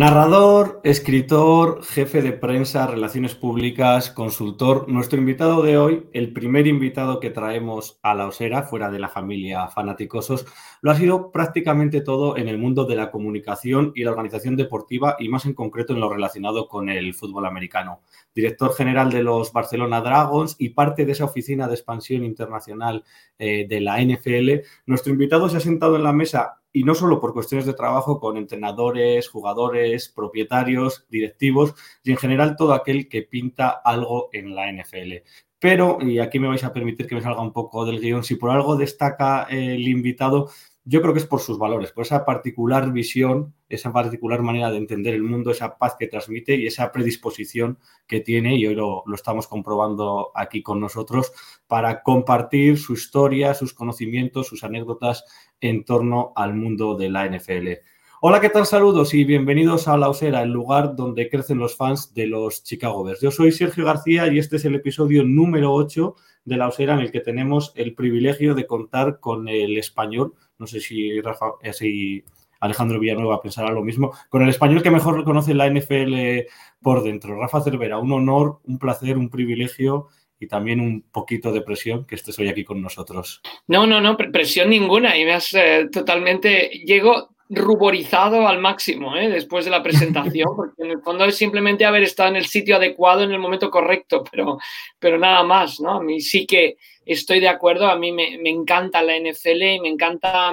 Narrador, escritor, jefe de prensa, relaciones públicas, consultor. Nuestro invitado de hoy, el primer invitado que traemos a la osera, fuera de la familia Fanaticosos, lo ha sido prácticamente todo en el mundo de la comunicación y la organización deportiva y más en concreto en lo relacionado con el fútbol americano. Director general de los Barcelona Dragons y parte de esa oficina de expansión internacional eh, de la NFL. Nuestro invitado se ha sentado en la mesa y no solo por cuestiones de trabajo con entrenadores, jugadores, propietarios, directivos y en general todo aquel que pinta algo en la NFL. Pero, y aquí me vais a permitir que me salga un poco del guion, si por algo destaca el invitado, yo creo que es por sus valores, por esa particular visión, esa particular manera de entender el mundo, esa paz que transmite y esa predisposición que tiene, y hoy lo, lo, estamos comprobando aquí con nosotros, para compartir su historia, sus conocimientos, sus anécdotas en torno al mundo de la NFL. Hola, ¿qué tal? Saludos y bienvenidos a La Osera, el lugar donde crecen los fans de los Chicago Bears. Yo soy Sergio García y este es el episodio número 8 de La Osera en el que tenemos el privilegio de contar con el español. No sé si, Rafa, eh, si Alejandro Villanueva pensará lo mismo. Con el español que mejor conoce la NFL por dentro. Rafa Cervera, un honor, un placer, un privilegio y también un poquito de presión que estés hoy aquí con nosotros. No, no, no, presión ninguna y me has eh, totalmente... Llego ruborizado al máximo ¿eh? después de la presentación, porque en el fondo es simplemente haber estado en el sitio adecuado en el momento correcto, pero, pero nada más, ¿no? A mí sí que estoy de acuerdo, a mí me, encanta la NFL y me encanta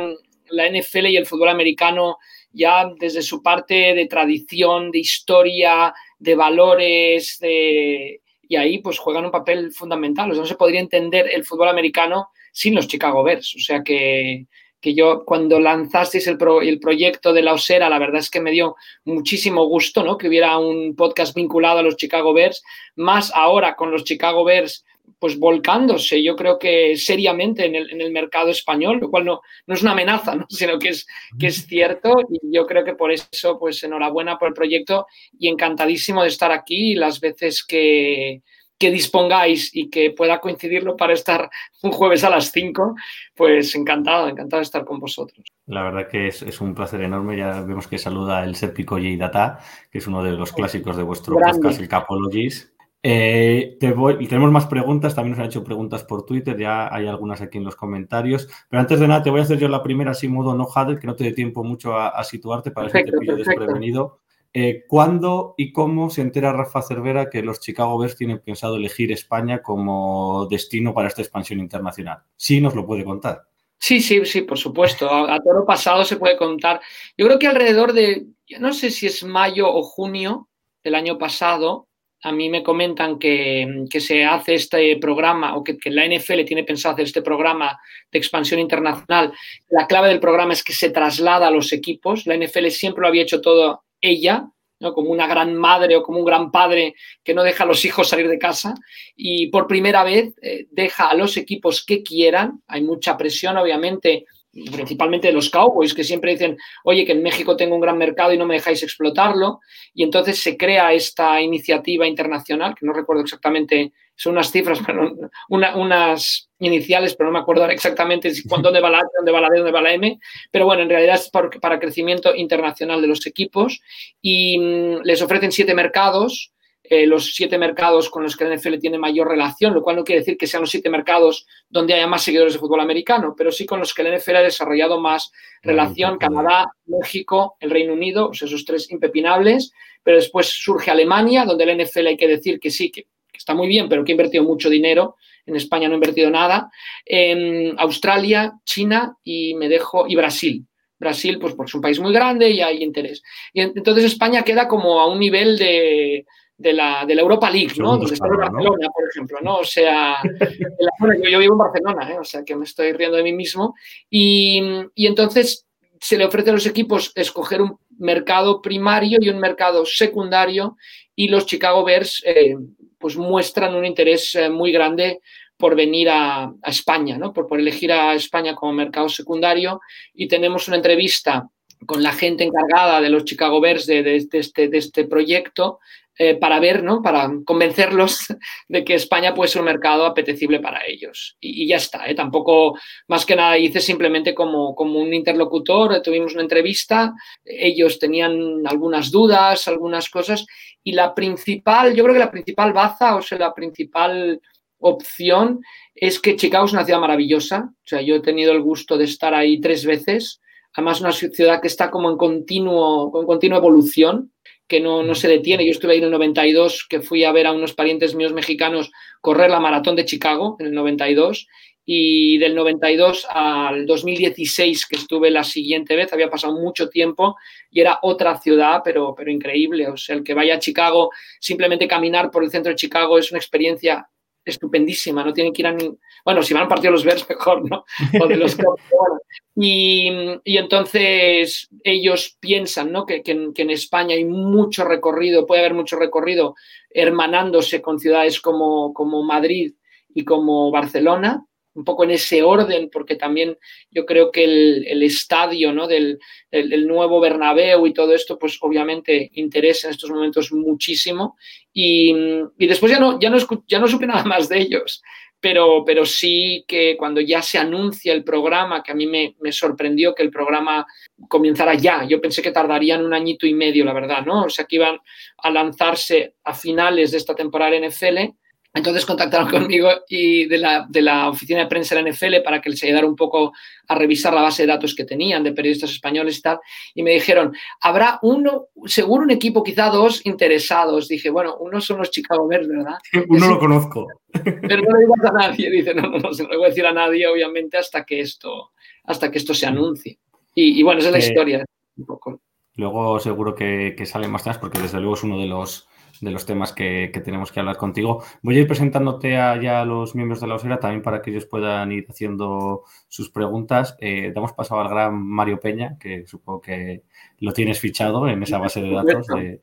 la NFL y el fútbol americano ya desde su parte de tradición, de historia, de valores, de... y ahí pues juegan un papel fundamental. O no se podría entender el fútbol americano sin los Chicago Bears. O sea que, que yo cuando lanzasteis el, pro, el, proyecto de la Osera, la verdad es que me dio muchísimo gusto ¿no? que hubiera un podcast vinculado a los Chicago Bears, más ahora con los Chicago Bears pues volcándose, yo creo que seriamente en el, en el mercado español, lo cual no, no es una amenaza, ¿no? sino que es, que es cierto y yo creo que por eso, pues enhorabuena por el proyecto y encantadísimo de estar aquí las veces que, que dispongáis y que pueda coincidirlo para estar un jueves a las 5, pues encantado, encantado de estar con vosotros. La verdad que es, es un placer enorme. Ya vemos que saluda el Serpico y Data, que es uno de los clásicos de vuestro Grande. podcast, el Capologies. Eh, te voy, tenemos más preguntas, también nos han hecho preguntas por Twitter, ya hay algunas aquí en los comentarios. Pero antes de nada, te voy a hacer yo la primera, así modo no Hadel, que no te dé tiempo mucho a, a situarte para perfecto, que te pillo desprevenido. Eh, ¿Cuándo y cómo se entera Rafa Cervera que los Chicago Bears tienen pensado elegir España como destino para esta expansión internacional? Sí, nos lo puede contar. Sí, sí, sí, por supuesto. A, a toro pasado se puede contar. Yo creo que alrededor de, yo no sé si es mayo o junio del año pasado, a mí me comentan que, que se hace este programa o que, la NFL tiene pensado hacer este programa de expansión internacional. La clave del programa es que se traslada a los equipos. La NFL siempre lo había hecho todo ella, ¿no? como una gran madre o como un gran padre que no deja a los hijos salir de casa y por primera vez eh, deja a los equipos que quieran. Hay mucha presión, obviamente, principalmente de los Cowboys, que siempre dicen, oye, que en México tengo un gran mercado y no me dejáis explotarlo. Y entonces se crea esta iniciativa internacional, que no recuerdo exactamente, son unas cifras, pero una, unas iniciales, pero no me acuerdo exactamente dónde va la H, dónde va la D, dónde va la M. Pero bueno, en realidad es para, crecimiento internacional de los equipos y mmm, les ofrecen siete mercados eh, los siete mercados con los que la NFL tiene mayor relación, lo cual no quiere decir que sean los siete mercados donde haya más seguidores de fútbol americano, pero sí con los que la NFL ha desarrollado más relación, Canadá, México, el Reino Unido, esos tres impepinables, pero después surge Alemania, donde la NFL hay que decir que sí, que, que está muy bien, pero que ha invertido mucho dinero, en España no ha invertido nada, en Australia, China y me dejo, y Brasil. Brasil, pues porque es un país muy grande y hay interés. Y entonces España queda como a un nivel de, de la, de la Europa League, ¿no? Donde está el escalón, ¿no? Barcelona, por ejemplo, ¿no? O sea, en la zona- yo, yo vivo en Barcelona, ¿eh? O sea, que me estoy riendo de mí mismo. Y, y entonces se le ofrece a los equipos escoger un mercado primario y un mercado secundario y los Chicago Bears eh, pues muestran un interés eh, muy grande por venir a, a España, ¿no? por, por elegir a España como mercado secundario y tenemos una entrevista con la gente encargada de los Chicago Bears de, de- de este, de este proyecto eh, para ver, ¿no? para convencerlos de que España puede ser un mercado apetecible para ellos. Y, ya está, ¿eh? tampoco más que nada hice simplemente como, como un interlocutor, eh, tuvimos una entrevista, ellos tenían algunas dudas, algunas cosas, y la principal, yo creo que la principal baza, o sea, la principal opción es que Chicago es una ciudad maravillosa, o sea, yo he tenido el gusto de estar ahí tres veces, además una ciudad que está como en continuo, con continua evolución, que no, no se detiene. Yo estuve ahí en el 92, que fui a ver a unos parientes míos mexicanos correr la maratón de Chicago en el 92 y del 92 al 2016 que estuve la siguiente vez, había pasado mucho tiempo y era otra ciudad, pero, pero increíble. O sea, el que vaya a Chicago, simplemente caminar por el centro de Chicago es una experiencia estupendísima, no tienen que ir a ni... Bueno, si van a partido de los Bears, mejor, ¿no? O de los Cubs, bueno. y, y entonces ellos piensan, ¿no? Que, que en- que en España hay mucho recorrido, puede haber mucho recorrido hermanándose con ciudades como, como Madrid y como Barcelona, un poco en ese orden, porque también yo creo que el, el estadio ¿no? del, del nuevo Bernabéu y todo esto, pues obviamente interesa en estos momentos muchísimo. Y, y después ya no, ya, no ya no supe nada más de ellos, pero, pero sí que cuando ya se anuncia el programa, que a mí me, me sorprendió que el programa comenzara ya, yo pensé que tardarían un añito y medio, la verdad, ¿no? O sea, que iban a lanzarse a finales de esta temporada NFL. Entonces contactaron conmigo y de la, de la oficina de prensa de la NFL para que les ayudara un poco a revisar la base de datos que tenían de periodistas españoles y tal. Y me dijeron, habrá uno, seguro un equipo, quizá dos interesados. Dije, bueno, uno son los Chicago Bears, ¿verdad? Uno lo conozco. Pero no le digas a nadie. Dice, no, no, no, se lo voy a decir a nadie, obviamente, hasta que esto, hasta que esto se anuncie. Y, y bueno, esa es la Eh, historia. Un poco. Luego seguro que, que salen más temas porque desde luego es uno de los, de los temas que, que tenemos que hablar contigo. Voy a ir presentándote a, ya a los miembros de la osera también para que ellos puedan ir haciendo sus preguntas. Eh, damos paso al gran Mario Peña, que supongo que lo tienes fichado en esa base de datos de,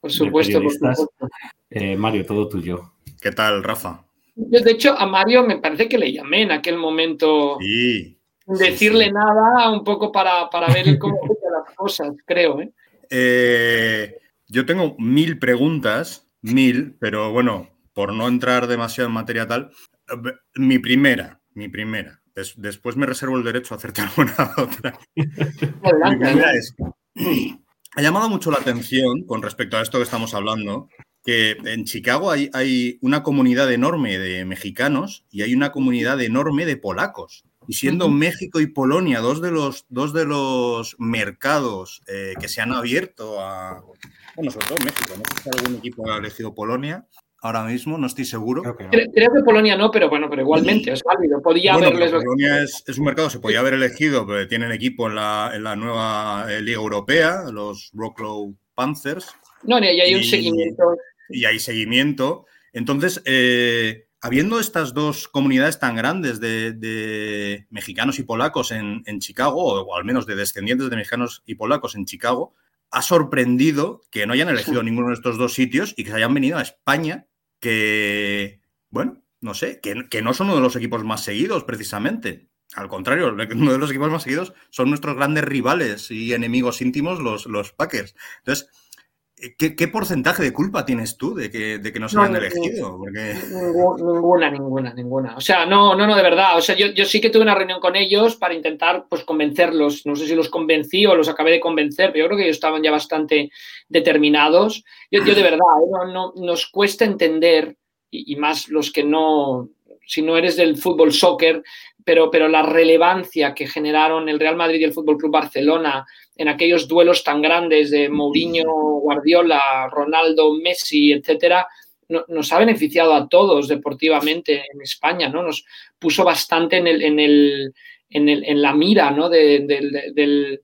Por supuesto, por periodistas. supuesto. eh, Mario, todo tuyo. ¿Qué tal, Rafa? Yo, de hecho, a Mario me parece que le llamé en aquel momento. Sí. decirle sí. nada, un poco para, para ver cómo las cosas, creo. ¿eh? Eh, yo tengo mil preguntas, mil, pero bueno, por no entrar demasiado en materia tal, eh, mi primera, mi primera. Des- después me reservo el derecho a hacerte alguna otra. Mi primera es, ha llamado mucho la atención con respecto a esto que estamos hablando, que en Chicago hay, hay una comunidad enorme de mexicanos y hay una comunidad enorme de polacos. Y siendo. México y Polonia dos de los, dos de los mercados eh, que se han abierto a... Bueno, sobre todo México, no sé si algún equipo ha elegido Polonia ahora mismo, no estoy seguro. Creo que no. Cre- Creo que Polonia no, pero bueno, pero igualmente es válido. Podía Bueno, haberles. pero Polonia es, es un mercado, se podía haber elegido, pero tienen equipo en la, en la nueva eh, Liga Europea, los Wroclaw Panthers, No, y hay un y- seguimiento. y hay seguimiento. Entonces, eh, habiendo estas dos comunidades tan grandes de, de mexicanos y polacos en, en Chicago, o al menos de descendientes de mexicanos y polacos en Chicago, ha sorprendido que no hayan elegido ninguno de estos dos sitios y que se hayan venido a España, que, bueno, no sé, que, que no son uno de los equipos más seguidos precisamente. Al contrario, uno de los equipos más seguidos son nuestros grandes rivales y enemigos íntimos, los, los Packers. Entonces, ¿Qué, qué porcentaje de culpa tienes tú de que, de que no se No, hayan elegido? Porque... Ninguna, ninguna, ninguna. O sea, no, no, no, de verdad. O sea, yo, yo sí que tuve una reunión con ellos para intentar pues convencerlos. No sé si los convencí o los acabé de convencer, pero yo creo que ellos estaban ya bastante determinados. Yo, yo de verdad, ¿eh? no, no- nos cuesta entender, y, y más los que no, si no eres del fútbol soccer, pero, pero la relevancia que generaron el Real Madrid y el Fútbol Club Barcelona en aquellos duelos tan grandes de Mourinho, Guardiola, Ronaldo, Messi, etcétera, no- nos ha beneficiado a todos deportivamente en España, ¿no? Nos puso bastante en, el, en, el, en, el- en la mira, ¿no? de-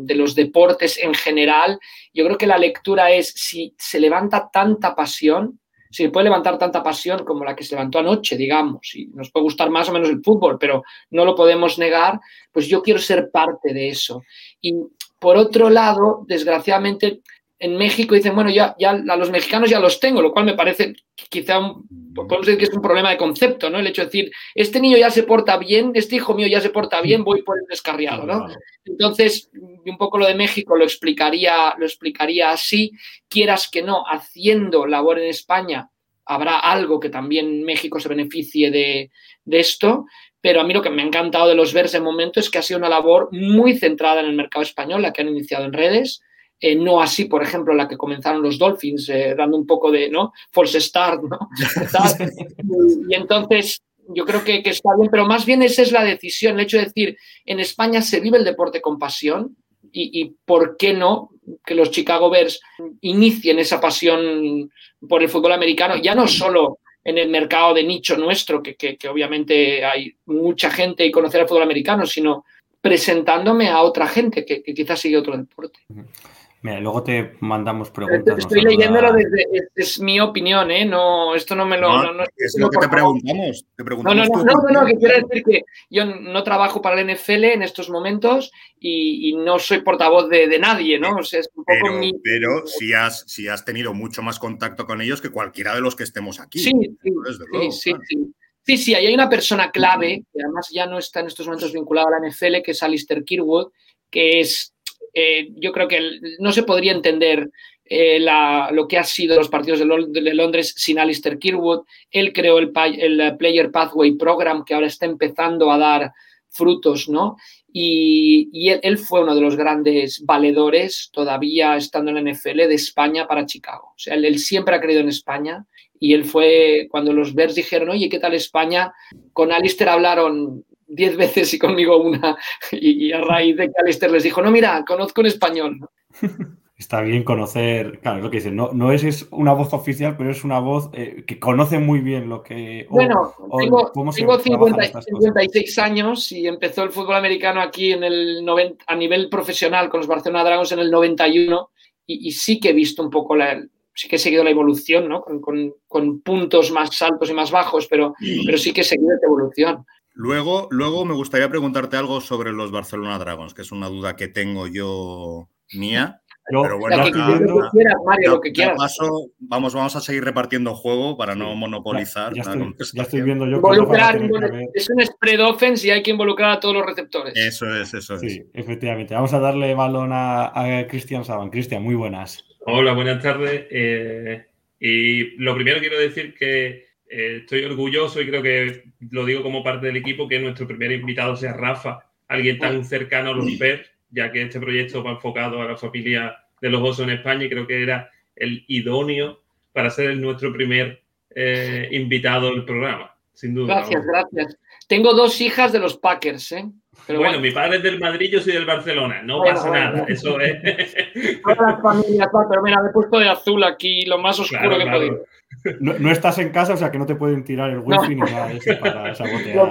de los deportes en general. Yo creo que la lectura es si se levanta tanta pasión, si se puede levantar tanta pasión como la que se levantó anoche, digamos, y nos puede gustar más o menos el fútbol, pero no lo podemos negar, pues yo quiero ser parte de eso. Y por otro lado, desgraciadamente, en México dicen, bueno, ya, ya a los mexicanos ya los tengo, lo cual me parece quizá, podemos decir que es un problema de concepto, ¿no? El hecho de decir, este niño ya se porta bien, este hijo mío ya se porta bien, voy por el descarriado, ¿no? Entonces, un poco lo de México lo explicaría, lo explicaría así, quieras que no, haciendo labor en España, habrá algo que también México se beneficie de, de esto, pero a mí lo que me ha encantado de los VERS de momento es que ha sido una labor muy centrada en el mercado español, la que han iniciado en redes, eh, no así, por ejemplo, la que comenzaron los Dolphins, eh, dando un poco de ¿no? false start, ¿no? y, entonces yo creo que, está bien, pero más bien esa es la decisión, el hecho de decir, en España se vive el deporte con pasión y, ¿por qué no que los Chicago Bears inicien esa pasión por el fútbol americano, ya no solo en el mercado de nicho nuestro, que, que obviamente hay mucha gente y conocer el fútbol americano, sino presentándome a otra gente que, que quizás sigue otro deporte. Mira, luego te mandamos preguntas. Estoy leyéndolo desde. Es, mi opinión, ¿eh? No, esto no me lo. No, es lo que te preguntamos. Te preguntamos no, no, no, no, no, que quiero decir que yo no trabajo para el NFL en estos momentos y, no soy portavoz de, nadie, ¿no? O sea, es un poco pero, mi... pero si has, si has tenido mucho más contacto con ellos que cualquiera de los que estemos aquí. Sí, sí, sí, sí, sí. Sí, sí, hay una persona clave, que además ya no está en estos momentos vinculado a la NFL, que es Alistair Kirwood, que es eh, yo creo que no se podría entender eh, lo que ha sido los partidos de, Londres sin Alistair Kirwood. Él creó el, Player Pathway Program que ahora está empezando a dar frutos, ¿no? Y, él, fue uno de los grandes valedores, todavía estando en la NFL, de España para Chicago. O sea, él, siempre ha creído en España y él fue, cuando los Bears dijeron, oye, ¿qué tal España? Con Alistair hablaron diez veces y conmigo una. Y, a raíz de que Alistair les dijo, no, mira, conozco en español. Está bien conocer, claro, lo que dicen, no, no es, una voz oficial, pero es una voz eh, que conoce muy bien lo que... bueno, tengo, tengo 56 años y empezó el fútbol americano aquí en el 90, a nivel profesional con los Barcelona Dragons en el 91 y, y sí que he visto un poco la, sí que he seguido la evolución, ¿no? Con, con, puntos más altos y más bajos, pero, pero sí que he seguido esta evolución. Luego, luego me gustaría preguntarte algo sobre los Barcelona Dragons, que es una duda que tengo yo mía. Pero, bueno, lo que quieras, vamos, vamos a seguir repartiendo juego para no monopolizar. Ya, estoy, viendo yo. es un spread offense y hay que involucrar a todos los receptores. Eso es, eso es. Sí, efectivamente. Vamos a darle balón a, Cristian Saban. Cristian, muy buenas. Hola, buenas tardes. Eh, y lo primero quiero decir que eh, estoy orgulloso y creo que lo digo como parte del equipo que nuestro primer invitado sea Rafa, alguien tan cercano a los Bears, ya que este proyecto va enfocado a la familia de los osos en España y creo que era el idóneo para ser nuestro primer eh, invitado del programa, sin duda. Gracias, gracias. Tengo dos hijas de los Packers, ¿eh? bueno, mi padre es del Madrid, yo soy del Barcelona. No pasa nada, eso es. Todas las familias, pero mira, me he puesto de azul aquí, lo más oscuro que he podido. No, estás en casa, o sea que no te pueden tirar el wifi ni nada de eso para sabotear.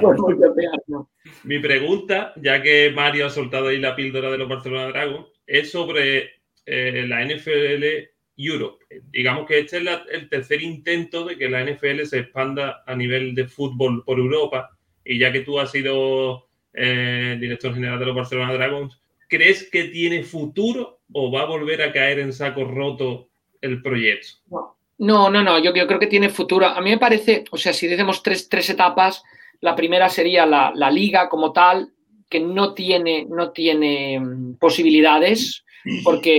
Mi pregunta, ya que Mario ha soltado ahí la píldora de los Barcelona Dragons, es sobre eh, la NFL Europe. Digamos que este es el tercer intento de que la NFL se expanda a nivel de fútbol por Europa. Y ya que tú has sido eh, director general de los Barcelona Dragons, ¿crees que tiene futuro o va a volver a caer en saco roto el proyecto? No, no, no, yo, creo que tiene futuro. A mí me parece, o sea, si decimos tres, tres etapas, la primera sería la, liga como tal, que no tiene, no tiene mm, posibilidades, porque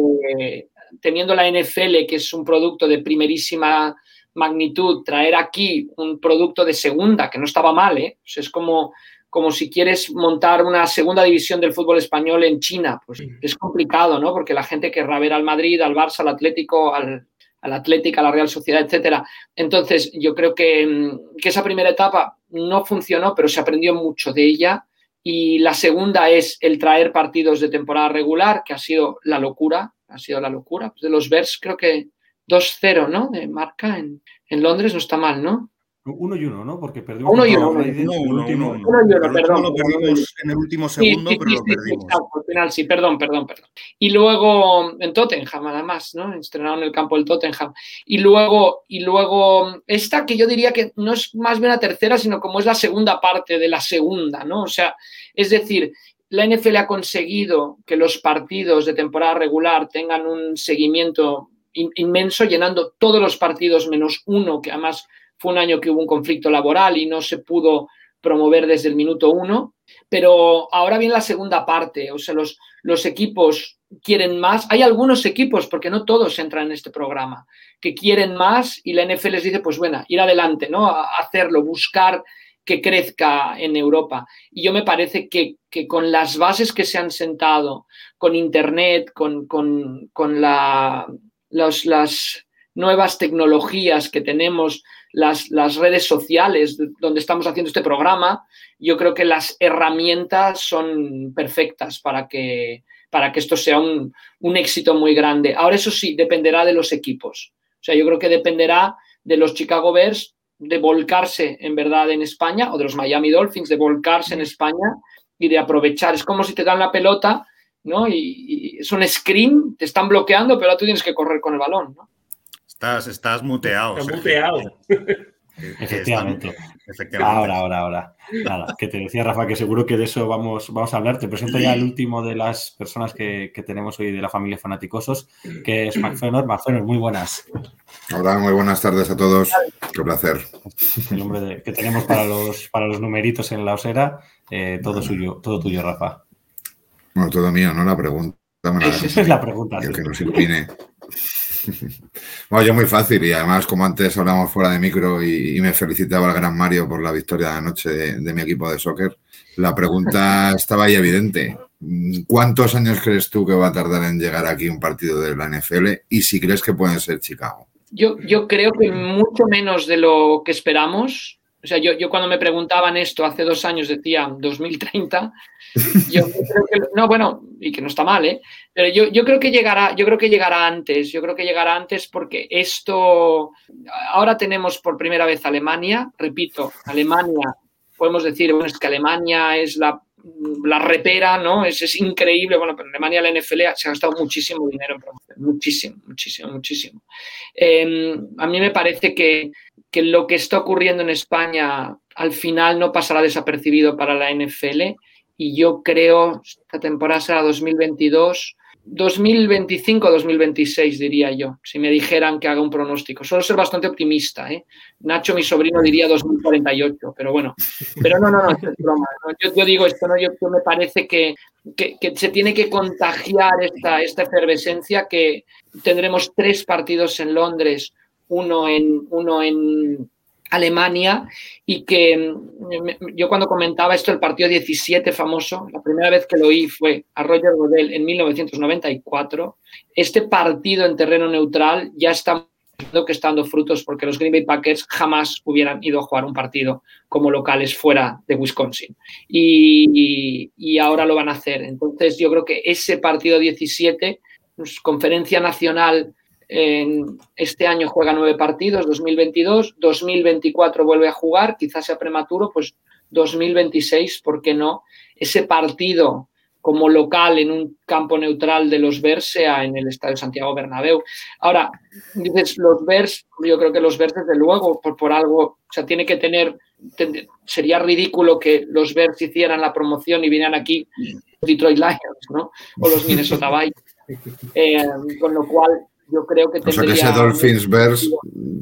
teniendo la NFL, que es un producto de primerísima magnitud, traer aquí un producto de segunda, que no estaba mal, ¿eh? es como como si quieres montar una segunda división del fútbol español en China. Pues es complicado, ¿no? Porque la gente querrá ver al Madrid, al Barça, al Atlético, al, al Atlético, a la Real Sociedad, etcétera. Entonces, yo creo que, mm, que, esa primera etapa no funcionó, pero se aprendió mucho de ella. Y la segunda es el traer partidos de temporada regular, que ha sido la locura, ha sido la locura. Pues de los Bears creo que 2-0, ¿no? De marca en, en Londres no está mal, ¿no? Uno y uno, ¿no? Porque perdió Uno y uno, Raiders uno, el uno, último- uno, Uno y uno, perdón, lo perdimos en el último segundo, sí, pero sí, lo sí, perdimos. al final sí, perdón, perdón, perdón. Y luego en Tottenham, además, ¿no? Estrenaron el campo del Tottenham. Y luego, y luego esta que yo diría que no es más bien la tercera, sino como es la segunda parte de la segunda, ¿no? O sea, es decir, la NFL ha conseguido que los partidos de temporada regular tengan un seguimiento in- inmenso, llenando todos los partidos menos uno, que además fue un año que hubo un conflicto laboral y no se pudo promover desde el minuto uno. Pero ahora viene la segunda parte, o sea, los, los equipos quieren más. Hay algunos equipos, porque no todos entran en este programa, que quieren más y la NFL les dice, pues bueno, ir adelante, ¿no? Hacerlo, buscar que crezca en Europa. Y yo me parece que, que con las bases que se han sentado, con Internet, con, con, con la, los- las nuevas tecnologías que tenemos, las, redes sociales de- donde estamos haciendo este programa, yo creo que las herramientas son perfectas para que, para que esto sea un, éxito muy grande. Ahora, eso sí, dependerá de los equipos. O sea, yo creo que dependerá de los Chicago Bears de volcarse en verdad en España o de los Miami Dolphins de volcarse en España y de aprovechar. Es como si te dan la pelota, ¿no? Y, y es un screen, te están bloqueando, pero tú tienes que correr con el balón, ¿no? Estás, estás muteado. Está Sergio. muteado. Efectivamente. Ahora, ahora, ahora. Nada, que te decía Rafa que seguro que de eso vamos, vamos a hablar. Te presento ya el último de las personas que, que tenemos hoy de la familia Fanaticosos, que es McFenor. McFenor, muy buenas. Hola, muy buenas tardes a todos. Qué placer. El nombre de- que tenemos para los, para los numeritos en la osera. Eh, todo suyo, todo tuyo, Rafa. Bueno, todo mío, ¿no? La pregunta. Esa es la pregunta. el sí. que nos ilumine. Bueno, yo muy fácil y además como antes hablamos fuera de micro y, y me felicitaba el gran Mario por la victoria de anoche de, de mi equipo de soccer, la pregunta estaba ahí evidente. ¿Cuántos años crees tú que va a tardar en llegar aquí un partido de la NFL y si crees que puede ser Chicago? Yo, yo creo que mucho menos de lo que esperamos. O sea, yo, yo cuando me preguntaban esto hace dos años decía 2030. Yo creo que, no, bueno, y que no está mal, ¿eh? Pero yo, yo creo que llegará, yo creo que llegará antes. Yo creo que llegará antes porque esto. Ahora tenemos por primera vez Alemania. Repito, Alemania, podemos decir, bueno, es que Alemania es la, la repera, ¿no? Es, es increíble. Bueno, pero en Alemania la NFL se ha gastado muchísimo dinero en promoción. Muchísimo, muchísimo, muchísimo. Eh, a mí me parece que, que lo que está ocurriendo en España al final no pasará desapercibido para la NFL y yo creo esta temporada será 2022, 2025-2026 diría yo, si me dijeran que haga un pronóstico. Suelo ser bastante optimista, ¿eh? Nacho, mi sobrino, diría 2048, pero bueno, pero no, no, no, es broma. ¿no? Yo, digo esto, ¿no? Yo, me parece que, que, que se tiene que contagiar esta, esta efervescencia que tendremos tres partidos en Londres, uno en, uno en Alemania y que mm, yo cuando comentaba esto, el partido 17 famoso, la primera vez que lo oí fue a Roger Goodell en 1994. Este partido en terreno neutral ya está que está dando frutos porque los Green Bay Packers jamás hubieran ido a jugar un partido como locales fuera de Wisconsin y, y ahora lo van a hacer. Entonces yo creo que ese partido 17, pues, conferencia nacional en este año juega nueve partidos, 2022, 2024 vuelve a jugar, quizás sea prematuro, pues 2026, ¿por qué no? Ese partido como local en un campo neutral de los Bears sea en el Estadio Santiago Bernabéu. Ahora, dices los Bears, yo creo que los Bears desde luego, por, por algo, o sea, tiene que tener, ten- sería ridículo que los Bears hicieran la promoción y vinieran aquí los Detroit Lions, ¿no? O los Minnesota Vikings. Eh, con lo cual, yo creo que O sea tendría... que ese Dolphins Bears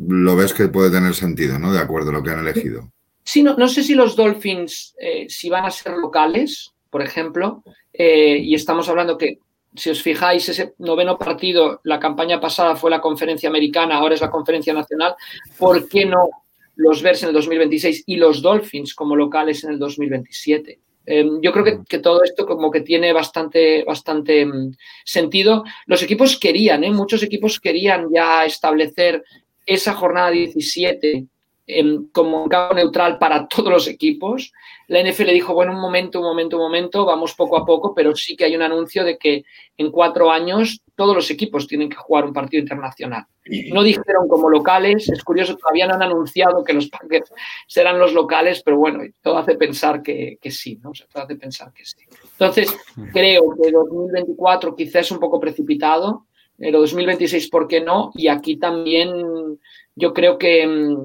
lo ves que puede tener sentido, ¿no? De acuerdo a lo que han elegido. Sí, no, no sé si los Dolphins, eh, si van a ser locales, por ejemplo, eh, y estamos hablando que, si os fijáis, ese noveno partido, la campaña pasada fue la conferencia americana, ahora es la conferencia nacional, ¿por qué no los Bears en el 2026 y los Dolphins como locales en el 2027? Eh, yo creo que, que todo esto como que tiene bastante, bastante mm, sentido. Los equipos querían, ¿eh? muchos equipos querían ya establecer esa jornada 17 em, como un campo neutral para todos los equipos. La NFL dijo, bueno, un momento, un momento, un momento, vamos poco a poco, pero sí que hay un anuncio de que en cuatro años todos los equipos tienen que jugar un partido internacional. No dijeron como locales, es curioso, todavía no han anunciado que los Packers serán los locales, pero bueno, todo hace pensar que, sí, ¿no? todo hace pensar que sí. Entonces, creo que 2024 quizás es un poco precipitado, pero 2026, ¿por qué no? Y aquí también yo creo que,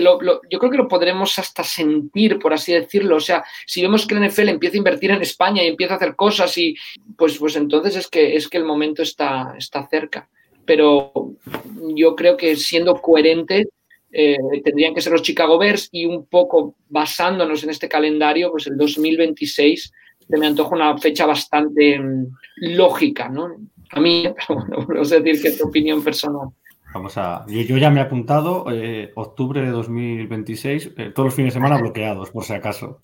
mm, lo, yo creo que lo podremos hasta sentir, por así decirlo. O sea, si vemos que el NFL empieza a invertir en España y empieza a hacer cosas, y pues, pues entonces es que, es que el momento está, está cerca. Pero yo creo que siendo coherente eh, tendrían que ser los Chicago Bears y un poco basándonos en este calendario, pues el 2026 me antoja una fecha bastante mm, lógica, ¿no? A mí, pero bueno, no sé decir que es tu opinión personal. Vamos a. Yo, ya me he apuntado, eh, octubre de 2026, eh, todos los fines de semana bloqueados, por si acaso.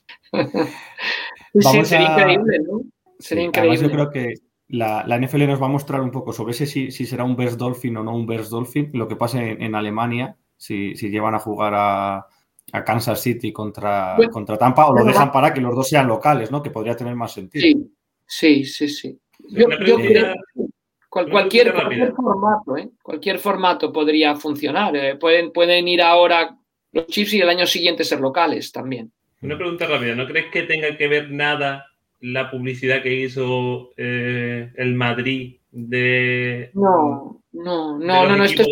sí, sería increíble, ¿no? Sería increíble. yo creo que la, NFL nos va a mostrar un poco sobre ese si, si será un Bears Dolphin o no un Bears Dolphin, lo que pasa en, Alemania, si, si, llevan a jugar a, a Kansas City contra, contra Tampa o lo dejan para que los dos sean locales, ¿no? Que podría tener más sentido. Sí, sí, sí. sí. Yo, creo, cualquier, formato, ¿eh? cualquier formato podría funcionar. ¿eh? pueden, pueden ir ahora los chips y el año siguiente ser locales también. Una pregunta rápida, ¿no crees que tenga que ver nada la publicidad que hizo eh, el Madrid de... No, no, no, no, esto es...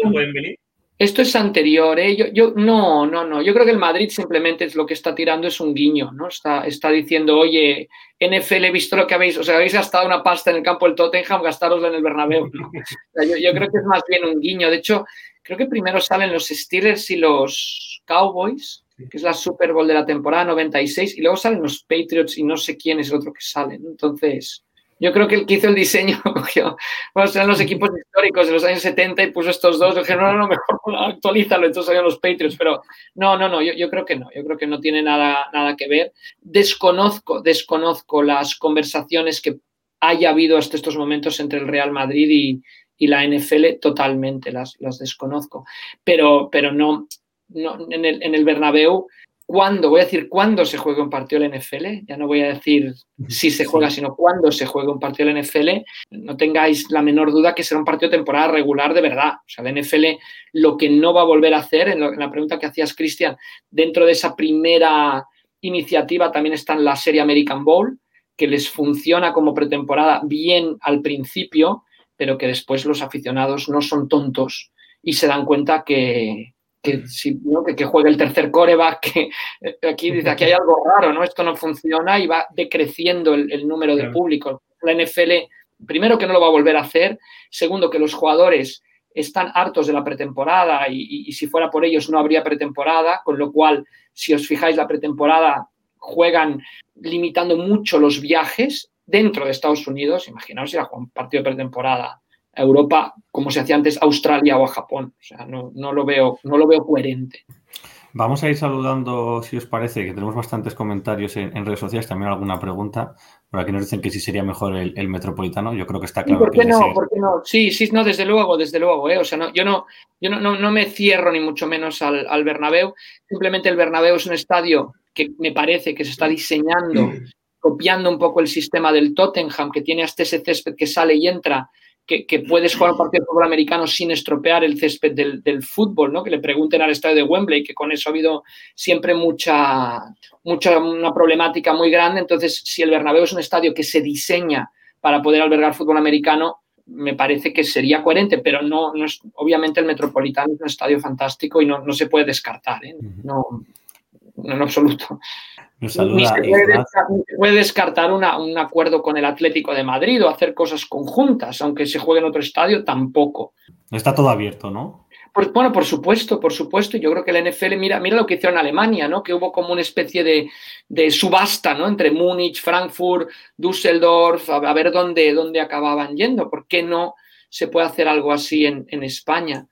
Esto es anterior, ¿eh? Yo, yo, no, no, no. Yo creo que el Madrid simplemente es lo que está tirando es un guiño, ¿no? Está, está diciendo, oye, NFL, he visto lo que habéis, o sea, habéis gastado una pasta en el campo del Tottenham, gastarosla en el Bernabéu. yo, yo, creo que es más bien un guiño. De hecho, creo que primero salen los Steelers y los Cowboys, que es la Super Bowl de la temporada 96, y luego salen los Patriots y no sé quién es el otro que salen. Entonces, yo creo que el que hizo el diseño bueno, eran los equipos históricos de los años 70 y puso estos dos. Dije, no, no, mejor actualízalo, entonces salieron los Patriots. Pero no, no, no, yo, yo, creo que no, yo creo que no tiene nada, nada que ver. Desconozco, desconozco las conversaciones que haya habido hasta estos momentos entre el Real Madrid y, y la NFL, totalmente, las, las desconozco. Pero, pero no, no en, el, en el Bernabéu cuándo, voy a decir cuándo se juega un partido del NFL, ya no voy a decir si se juega, sino cuándo se juega un partido del NFL, no tengáis la menor duda que será un partido de temporada regular de verdad. O sea, el NFL lo que no va a volver a hacer, en, la pregunta que hacías, Cristian, dentro de esa primera iniciativa también está en la serie American Bowl, que les funciona como pretemporada bien al principio, pero que después los aficionados no son tontos y se dan cuenta que, que, si, que, juegue el tercer coreback, que eh, aquí dice, aquí hay algo raro, ¿no? Esto no funciona y va decreciendo el, número de público. La NFL, primero que no lo va a volver a hacer, segundo que los jugadores están hartos de la pretemporada y, si fuera por ellos no habría pretemporada, con lo cual, si os fijáis, la pretemporada juegan limitando mucho los viajes dentro de Estados Unidos. Imaginaos si era un partido de pretemporada Europa como se hacía antes Australia o a Japón. O sea, no, lo, veo, no lo veo coherente. Vamos a ir saludando, si os parece, que tenemos bastantes comentarios en, redes sociales, también alguna pregunta. Por aquí nos dicen que si sería mejor el, metropolitano. Yo creo que está claro. ¿Por qué no? ¿Por qué no? Sí, sí, no, desde luego, desde luego. ¿eh? O sea, no, yo, no, yo no, no, me cierro ni mucho menos al, al Bernabéu. Simplemente el Bernabéu es un estadio que me parece que se está diseñando, copiando un poco el sistema del Tottenham, que tiene hasta ese césped que sale y entra que, puedes jugar un partido de fútbol americano sin estropear el césped del, fútbol, ¿no? Que le pregunten al estadio de Wembley, que con eso ha habido siempre mucha, mucha una problemática muy grande. Entonces, si el Bernabéu es un estadio que se diseña para poder albergar fútbol americano, me parece que sería coherente, pero no, no es, obviamente el Metropolitano es un estadio fantástico y no, no se puede descartar, ¿eh? no, no en absoluto. Ni se, puede, descartar un acuerdo con el Atlético de Madrid o hacer cosas conjuntas, aunque se juegue en otro estadio, tampoco. Está todo abierto, ¿no? Pues, bueno, por supuesto, por supuesto. Yo creo que el NFL, mira, mira lo que hicieron en Alemania, ¿no? Que hubo como una especie de, subasta, ¿no? Entre Múnich, Frankfurt, Düsseldorf, a, ver dónde, dónde acababan yendo. ¿Por qué no se puede hacer algo así en, España?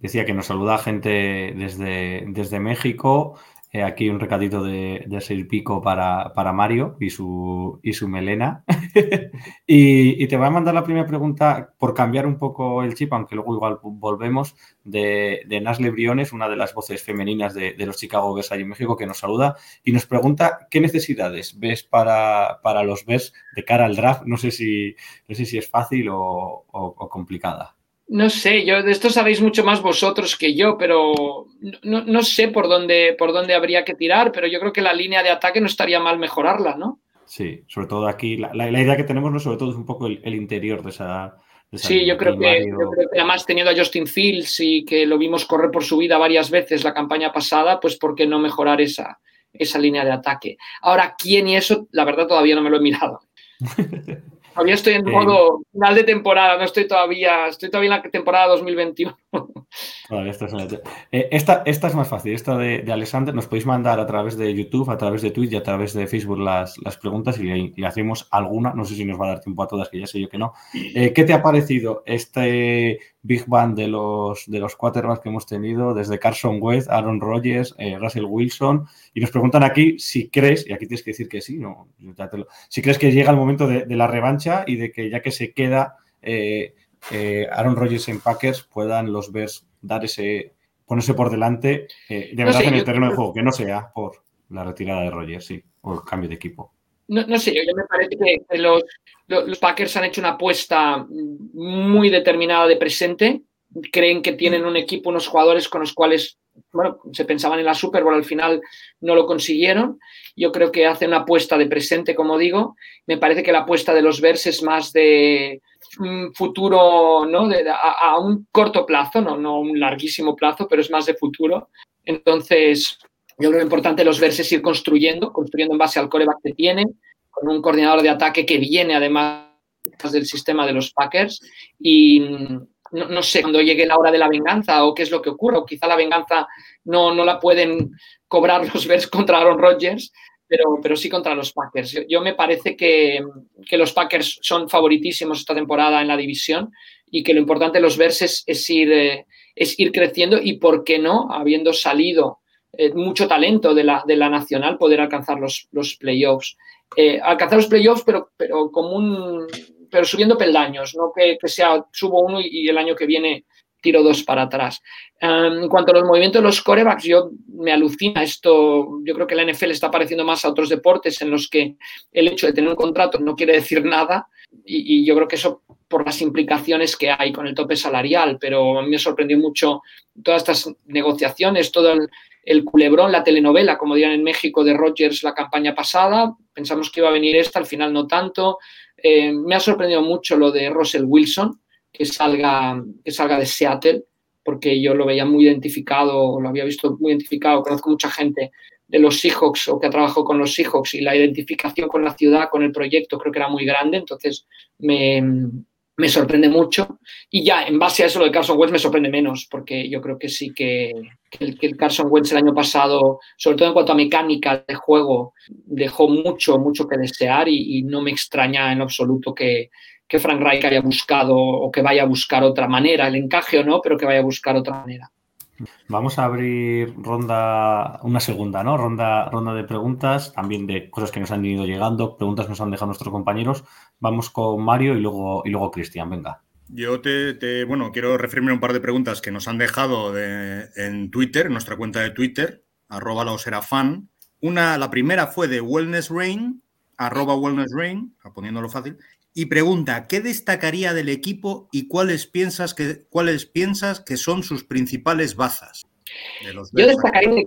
Decía que nos saluda gente desde, desde México. Eh, aquí un recadito de, de pico para, Mario y su, melena. y, te voy a mandar la primera pregunta por cambiar un poco el chip, aunque luego igual volvemos, de, de Nasle Briones, una de las voces femeninas de, los Chicago Bears allí en México, que nos saluda y nos pregunta qué necesidades ves para, para los Bears de cara al draft. No sé si, no sé si es fácil o complicada. No sé, yo de esto sabéis mucho más vosotros que yo, pero no, no, sé por dónde, por dónde habría que tirar, pero yo creo que la línea de ataque no estaría mal mejorarla, ¿no? Sí, sobre todo aquí, la, la, idea que tenemos, ¿no? sobre todo es un poco el, el interior de esa, Sí, yo creo, que, yo creo, que, además teniendo a Justin Fields y que lo vimos correr por su vida varias veces la campaña pasada, pues ¿por qué no mejorar esa, esa línea de ataque? Ahora, ¿quién y eso? La verdad todavía no me lo he mirado. Todavía estoy en modo final de temporada, no estoy todavía, estoy todavía en la temporada 2021. Vale, esta, es eh, esta, esta, es más fácil, esta de, de, Alexander, nos podéis mandar a través de YouTube, a través de Twitter y a través de Facebook las, las preguntas y le, hacemos alguna, no sé si nos va a dar tiempo a todas, que ya sé yo que no. Eh, ¿Qué te ha parecido este Big Bang de los, de los que hemos tenido, desde Carson West, Aaron Rodgers, eh, Russell Wilson? Y nos preguntan aquí si crees, y aquí tienes que decir que sí, no, si crees que llega el momento de, la revancha y de que ya que se queda eh, Aaron Rodgers en Packers puedan los Bears dar ese, ponerse por delante eh, de verdad no sé, en el terreno de juego, que no sea por la retirada de Rodgers, sí, o el cambio de equipo. No, no sé, yo me parece que los, los, Packers han hecho una apuesta muy determinada de presente. Creen que tienen un equipo, unos jugadores con los cuales, bueno, se pensaban en la Super Bowl, al final no lo consiguieron. Yo creo que hacen una apuesta de presente, como digo. Me parece que la apuesta de los Bears es más de, un futuro ¿no? De, a, un corto plazo, no, no un larguísimo plazo, pero es más de futuro. Entonces, yo creo lo importante los Bears es ir construyendo, construyendo en base al coreback que tienen, con un coordinador de ataque que viene además del sistema de los Packers. Y no, no, sé cuando llegue la hora de la venganza o qué es lo que ocurra, o quizá la venganza no, no la pueden cobrar los Bears contra Aaron Rodgers, pero, pero sí contra los Packers. Yo, me parece que, que, los Packers son favoritísimos esta temporada en la división y que lo importante de los Bears es, es ir, eh, es ir creciendo y, ¿por qué no? Habiendo salido eh, mucho talento de la, de la nacional, poder alcanzar los, los playoffs. Eh, alcanzar los playoffs, pero, pero como un pero subiendo peldaños, no que, que sea subo uno y, el año que viene tiro dos para atrás. Um, en cuanto a los movimientos de los corebacks, yo me alucina esto. Yo creo que la NFL está pareciendo más a otros deportes en los que el hecho de tener un contrato no quiere decir nada. Y, y yo creo que eso por las implicaciones que hay con el tope salarial, pero a mí me sorprendió mucho todas estas negociaciones, todo el, el culebrón, la telenovela, como dirán en México, de Rogers la campaña pasada. Pensamos que iba a venir esta, al final no tanto. Eh, me ha sorprendido mucho lo de Russell Wilson, que salga, que salga de Seattle, porque yo lo veía muy identificado, lo había visto muy identificado, conozco mucha gente de los Seahawks o que ha trabajado con los Seahawks y la identificación con la ciudad, con el proyecto, creo que era muy grande, entonces me, me sorprende mucho. Y ya, en base a eso, lo de Carson Wentz me sorprende menos, porque yo creo que sí que, el, que el Carson Wentz el año pasado, sobre todo en cuanto a mecánica de juego, dejó mucho, mucho que desear y, y no me extraña en absoluto que, que Frank Reich haya buscado o que vaya a buscar otra manera, el encaje o no, pero que vaya a buscar otra manera. Vamos a abrir ronda, una segunda, ¿no? Ronda, ronda de preguntas, también de cosas que nos han ido llegando, preguntas que nos han dejado nuestros compañeros. Vamos con Mario y luego, y luego Cristian, venga. Yo te, te, bueno, quiero referirme a un par de preguntas que nos han dejado de, en Twitter, en nuestra cuenta de Twitter, arroba. Una, la primera fue de Wellness Rain, arroba Wellness Rain, poniéndolo fácil, y pregunta, ¿qué destacaría del equipo y cuáles piensas que, cuáles piensas que son sus principales bazas? De los yo destacaría.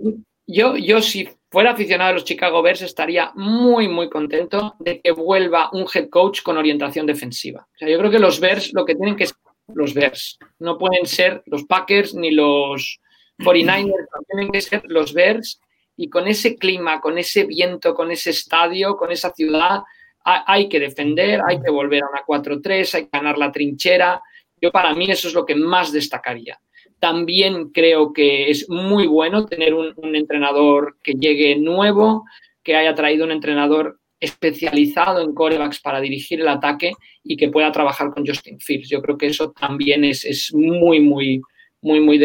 Yo, yo, si fuera aficionado a los Chicago Bears, estaría muy, muy contento de que vuelva un head coach con orientación defensiva. O sea, yo creo que los Bears lo que tienen que ser los Bears. No pueden ser los Packers ni los 49ers, tienen que ser los Bears. Y con ese clima, con ese viento, con ese estadio, con esa ciudad, hay que defender, hay que volver a una 4-3, hay que ganar la trinchera. Yo para mí eso es lo que más destacaría. También creo que es muy bueno tener un, entrenador que llegue nuevo, que haya traído un entrenador especializado en corebacks para dirigir el ataque y que pueda trabajar con Justin Fields. Yo creo que eso también es, es muy, muy, muy, muy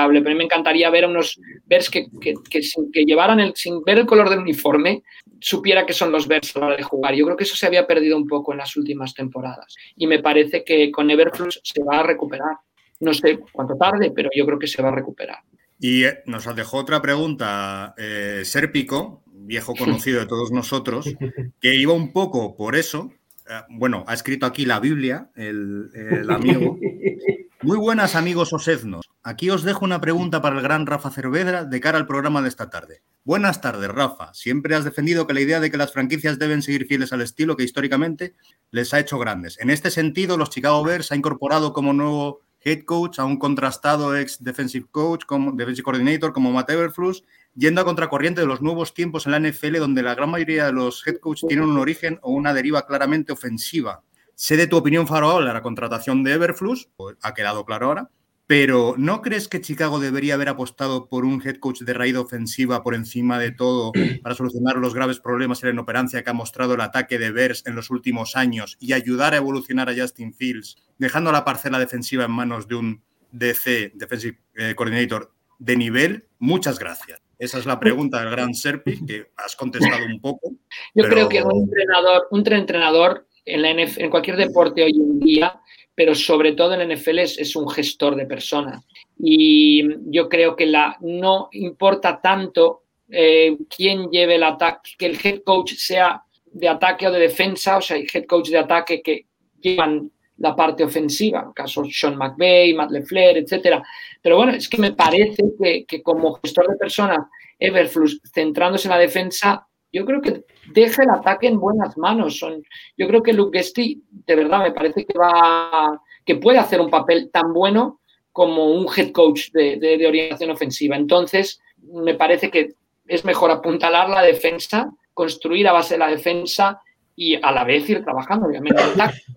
destacable pero a mí me encantaría ver a unos Bears que, que, que sin que llevaran el, sin ver el color del uniforme, supiera que son los Bears a la hora de jugar. Yo creo que eso se había perdido un poco en las últimas temporadas y me parece que con Everflux se va a recuperar. No sé cuánto tarde, pero yo creo que se va a recuperar. Y eh, nos dejó otra pregunta, eh, Serpico, viejo conocido de todos nosotros, que iba un poco por eso. Eh, bueno, ha escrito aquí la Biblia, el, el amigo. Muy buenas amigos osednos. Aquí os dejo una pregunta para el gran Rafa Cervedra de cara al programa de esta tarde. Buenas tardes, Rafa. Siempre has defendido que la idea de que las franquicias deben seguir fieles al estilo que históricamente les ha hecho grandes. En este sentido, los Chicago Bears ha incorporado como nuevo head coach a un contrastado ex defensive coach, como defensive coordinator como Matt Everflux, yendo a contracorriente de los nuevos tiempos en la NFL, donde la gran mayoría de los head coaches tienen un origen o una deriva claramente ofensiva. Sé de tu opinión favorable a la contratación de Everflux, pues ha quedado claro ahora, pero ¿no crees que Chicago debería haber apostado por un head coach de raíz ofensiva por encima de todo para solucionar los graves problemas y la inoperancia que ha mostrado el ataque de Bears en los últimos años y ayudar a evolucionar a Justin Fields, dejando la parcela defensiva en manos de un DC, Defensive eh, Coordinator, de nivel? Muchas gracias. Esa es la pregunta del gran Serpi, que has contestado un poco. Yo pero- creo que un entrenador, un entrenador en, la NF en cualquier deporte hoy en día, pero sobre todo en la NFL es, es un gestor de personas. Y yo creo que la, no importa tanto eh, quién lleve el ataque, que el head coach sea de ataque o de defensa, o sea, hay head coach de ataque que llevan la parte ofensiva, en caso Sean McVay, Matt LeFleur, etcétera. Pero bueno, es que me parece que, que como gestor de personas, Everflux, centrándose en la defensa, yo creo que deja el ataque en buenas manos. Son, yo creo que Luke Guesti, de verdad, me parece que va que puede hacer un papel tan bueno como un head coach de, orientación ofensiva. Entonces, me parece que es mejor apuntalar la defensa, construir a base de la defensa y a la vez ir trabajando, obviamente.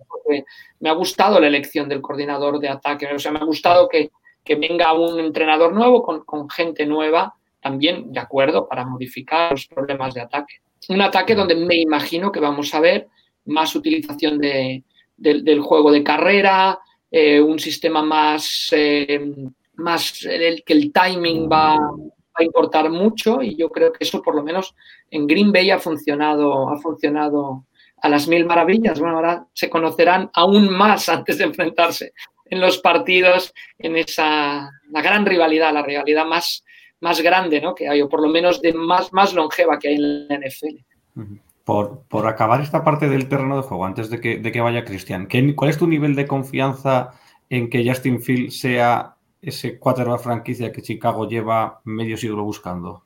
Porque me ha gustado la elección del coordinador de ataque. O sea, me ha gustado que, que venga un entrenador nuevo con gente nueva también de acuerdo para modificar los problemas de ataque. Un ataque donde me imagino que vamos a ver más utilización de, de, del juego de carrera, eh, un sistema más, eh, más el, que el timing va, va, a importar mucho y yo creo que eso por lo menos en Green Bay ha funcionado, ha funcionado a las mil maravillas. Bueno, ahora se conocerán aún más antes de enfrentarse en los partidos, en esa la gran rivalidad, la rivalidad más más grande ¿no? que hay, o por lo menos de más, más longeva que hay en la NFL. Por, por acabar esta parte del terreno de juego, antes de que, de que vaya Cristian, ¿cuál es tu nivel de confianza en que Justin Fields sea ese quarterback franquicia que Chicago lleva medio siglo buscando?